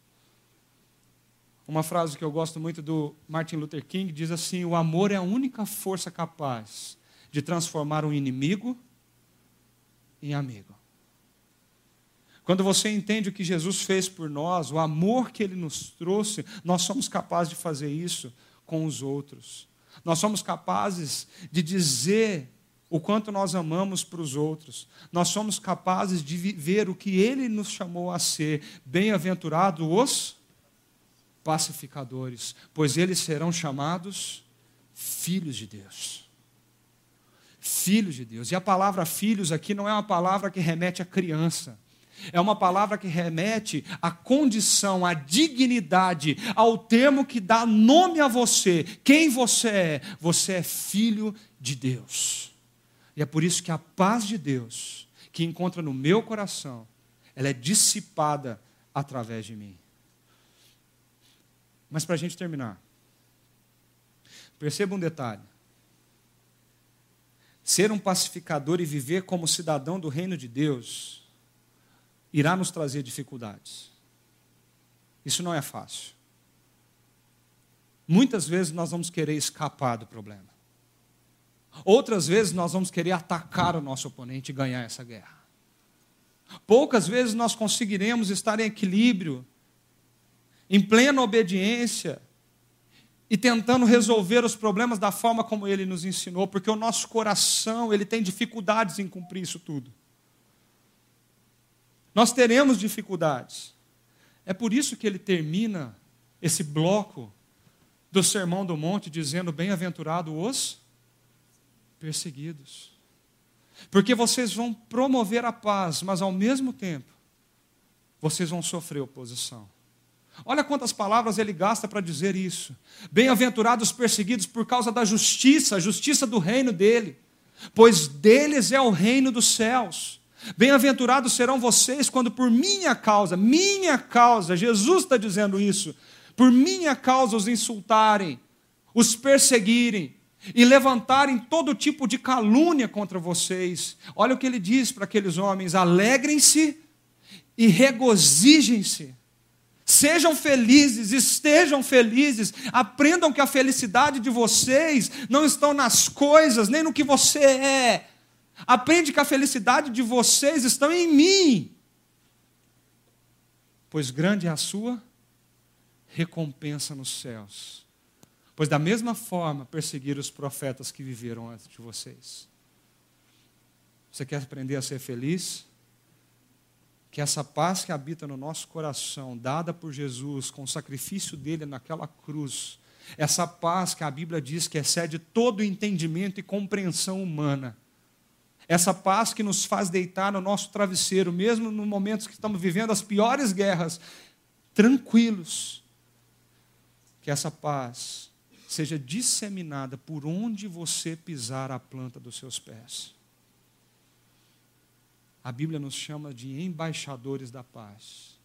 Uma frase que eu gosto muito do Martin Luther King diz assim: O amor é a única força capaz de transformar um inimigo em amigo. Quando você entende o que Jesus fez por nós, o amor que ele nos trouxe, nós somos capazes de fazer isso com os outros. Nós somos capazes de dizer o quanto nós amamos para os outros. Nós somos capazes de viver o que ele nos chamou a ser. Bem-aventurados os pacificadores, pois eles serão chamados filhos de Deus. Filhos de Deus. E a palavra filhos aqui não é uma palavra que remete a criança. É uma palavra que remete à condição, à dignidade, ao termo que dá nome a você. Quem você é? Você é filho de Deus. E é por isso que a paz de Deus, que encontra no meu coração, ela é dissipada através de mim. Mas para a gente terminar, perceba um detalhe. Ser um pacificador e viver como cidadão do reino de Deus irá nos trazer dificuldades. Isso não é fácil. Muitas vezes nós vamos querer escapar do problema. Outras vezes nós vamos querer atacar o nosso oponente e ganhar essa guerra. Poucas vezes nós conseguiremos estar em equilíbrio em plena obediência e tentando resolver os problemas da forma como ele nos ensinou, porque o nosso coração, ele tem dificuldades em cumprir isso tudo. Nós teremos dificuldades. É por isso que ele termina esse bloco do Sermão do Monte dizendo: Bem-aventurado os perseguidos. Porque vocês vão promover a paz, mas ao mesmo tempo, vocês vão sofrer oposição. Olha quantas palavras ele gasta para dizer isso. Bem-aventurados perseguidos por causa da justiça, a justiça do reino dele, pois deles é o reino dos céus. Bem-aventurados serão vocês quando por minha causa, minha causa, Jesus está dizendo isso, por minha causa os insultarem, os perseguirem e levantarem todo tipo de calúnia contra vocês. Olha o que ele diz para aqueles homens: alegrem-se e regozijem-se Sejam felizes, estejam felizes, aprendam que a felicidade de vocês não estão nas coisas, nem no que você é. Aprende que a felicidade de vocês está em mim. Pois grande é a sua recompensa nos céus. Pois da mesma forma perseguiram os profetas que viveram antes de vocês. Você quer aprender a ser feliz? que essa paz que habita no nosso coração, dada por Jesus, com o sacrifício dele naquela cruz, essa paz que a Bíblia diz que excede todo entendimento e compreensão humana, essa paz que nos faz deitar no nosso travesseiro, mesmo no momentos que estamos vivendo as piores guerras, tranquilos, que essa paz seja disseminada por onde você pisar a planta dos seus pés a Bíblia nos chama de embaixadores da paz.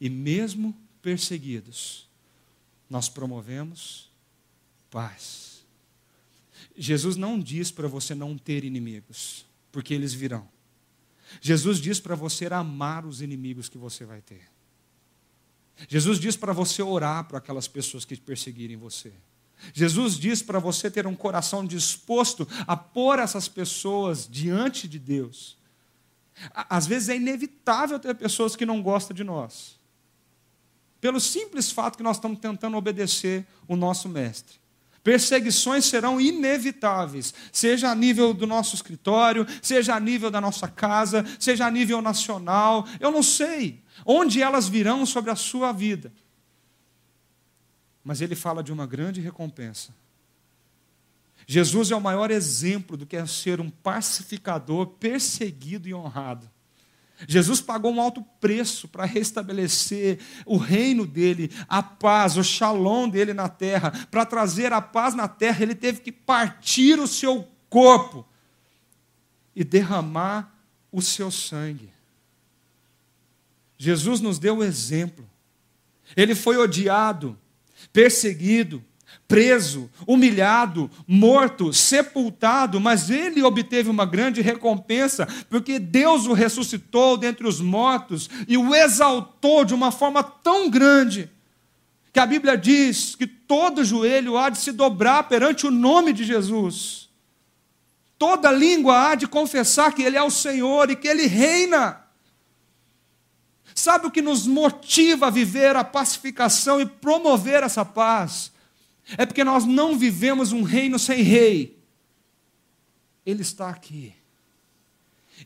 E mesmo perseguidos, nós promovemos paz. Jesus não diz para você não ter inimigos, porque eles virão. Jesus diz para você amar os inimigos que você vai ter. Jesus diz para você orar para aquelas pessoas que perseguirem você. Jesus diz para você ter um coração disposto a pôr essas pessoas diante de Deus às vezes é inevitável ter pessoas que não gostam de nós. Pelo simples fato que nós estamos tentando obedecer o nosso mestre. Perseguições serão inevitáveis, seja a nível do nosso escritório, seja a nível da nossa casa, seja a nível nacional, eu não sei onde elas virão sobre a sua vida. Mas ele fala de uma grande recompensa. Jesus é o maior exemplo do que é ser um pacificador perseguido e honrado. Jesus pagou um alto preço para restabelecer o reino dele, a paz, o shalom dele na terra. Para trazer a paz na terra, ele teve que partir o seu corpo e derramar o seu sangue. Jesus nos deu o exemplo. Ele foi odiado, perseguido, preso, humilhado, morto, sepultado, mas ele obteve uma grande recompensa, porque Deus o ressuscitou dentre os mortos e o exaltou de uma forma tão grande, que a Bíblia diz que todo joelho há de se dobrar perante o nome de Jesus. Toda língua há de confessar que Ele é o Senhor e que Ele reina. Sabe o que nos motiva a viver a pacificação e promover essa paz? É porque nós não vivemos um reino sem rei. Ele está aqui.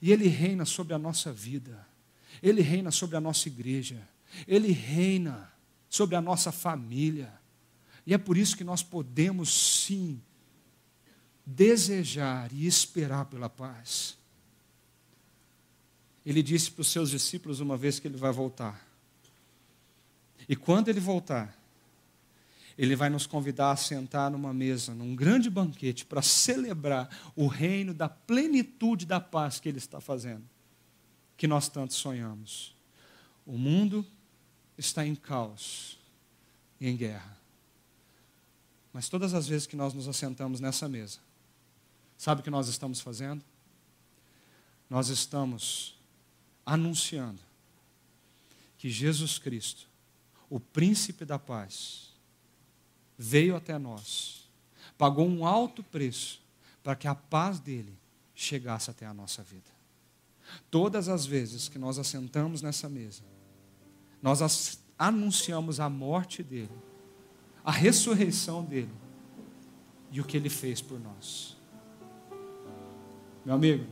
E ele reina sobre a nossa vida. Ele reina sobre a nossa igreja. Ele reina sobre a nossa família. E é por isso que nós podemos sim desejar e esperar pela paz. Ele disse para os seus discípulos uma vez que ele vai voltar. E quando ele voltar, ele vai nos convidar a sentar numa mesa, num grande banquete, para celebrar o reino da plenitude da paz que Ele está fazendo, que nós tanto sonhamos. O mundo está em caos e em guerra. Mas todas as vezes que nós nos assentamos nessa mesa, sabe o que nós estamos fazendo? Nós estamos anunciando que Jesus Cristo, o príncipe da paz, veio até nós, pagou um alto preço para que a paz dele chegasse até a nossa vida. Todas as vezes que nós assentamos nessa mesa, nós anunciamos a morte dele, a ressurreição dele e o que ele fez por nós. Meu amigo,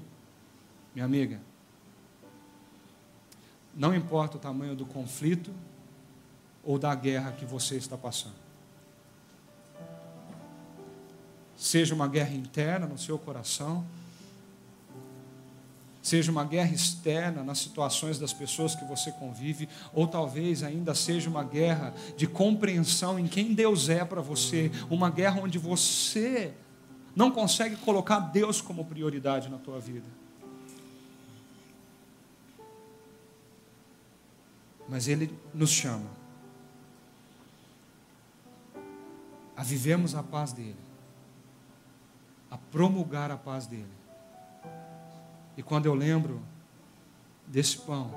minha amiga, não importa o tamanho do conflito ou da guerra que você está passando. Seja uma guerra interna no seu coração, seja uma guerra externa nas situações das pessoas que você convive, ou talvez ainda seja uma guerra de compreensão em quem Deus é para você, uma guerra onde você não consegue colocar Deus como prioridade na tua vida. Mas Ele nos chama a vivemos a paz dele a promulgar a paz dele. E quando eu lembro desse pão,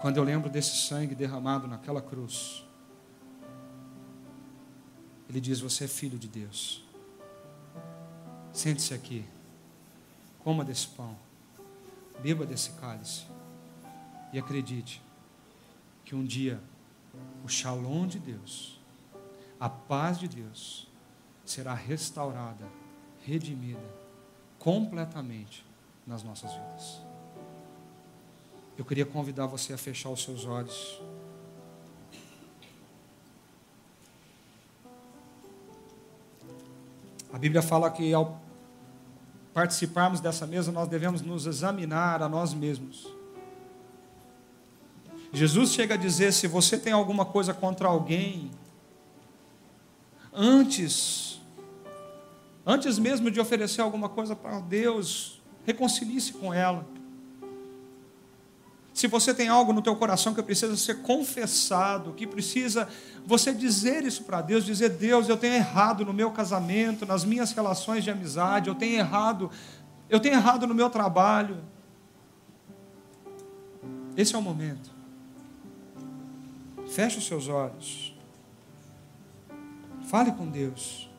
quando eu lembro desse sangue derramado naquela cruz, ele diz: Você é filho de Deus. Sente-se aqui, coma desse pão, beba desse cálice e acredite que um dia o shalom de Deus, a paz de Deus, será restaurada, redimida completamente nas nossas vidas. Eu queria convidar você a fechar os seus olhos. A Bíblia fala que ao participarmos dessa mesa, nós devemos nos examinar a nós mesmos. Jesus chega a dizer: se você tem alguma coisa contra alguém, antes Antes mesmo de oferecer alguma coisa para Deus, reconcilie-se com ela. Se você tem algo no teu coração que precisa ser confessado, que precisa você dizer isso para Deus, dizer: Deus, eu tenho errado no meu casamento, nas minhas relações de amizade, eu tenho errado, eu tenho errado no meu trabalho. Esse é o momento. Feche os seus olhos. Fale com Deus.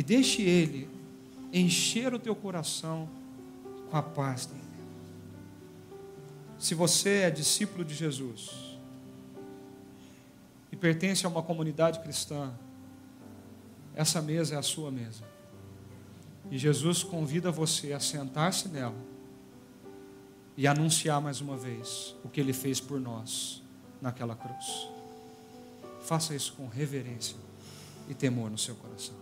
E deixe Ele encher o teu coração com a paz dele. Se você é discípulo de Jesus e pertence a uma comunidade cristã, essa mesa é a sua mesa. E Jesus convida você a sentar-se nela e anunciar mais uma vez o que ele fez por nós naquela cruz. Faça isso com reverência e temor no seu coração.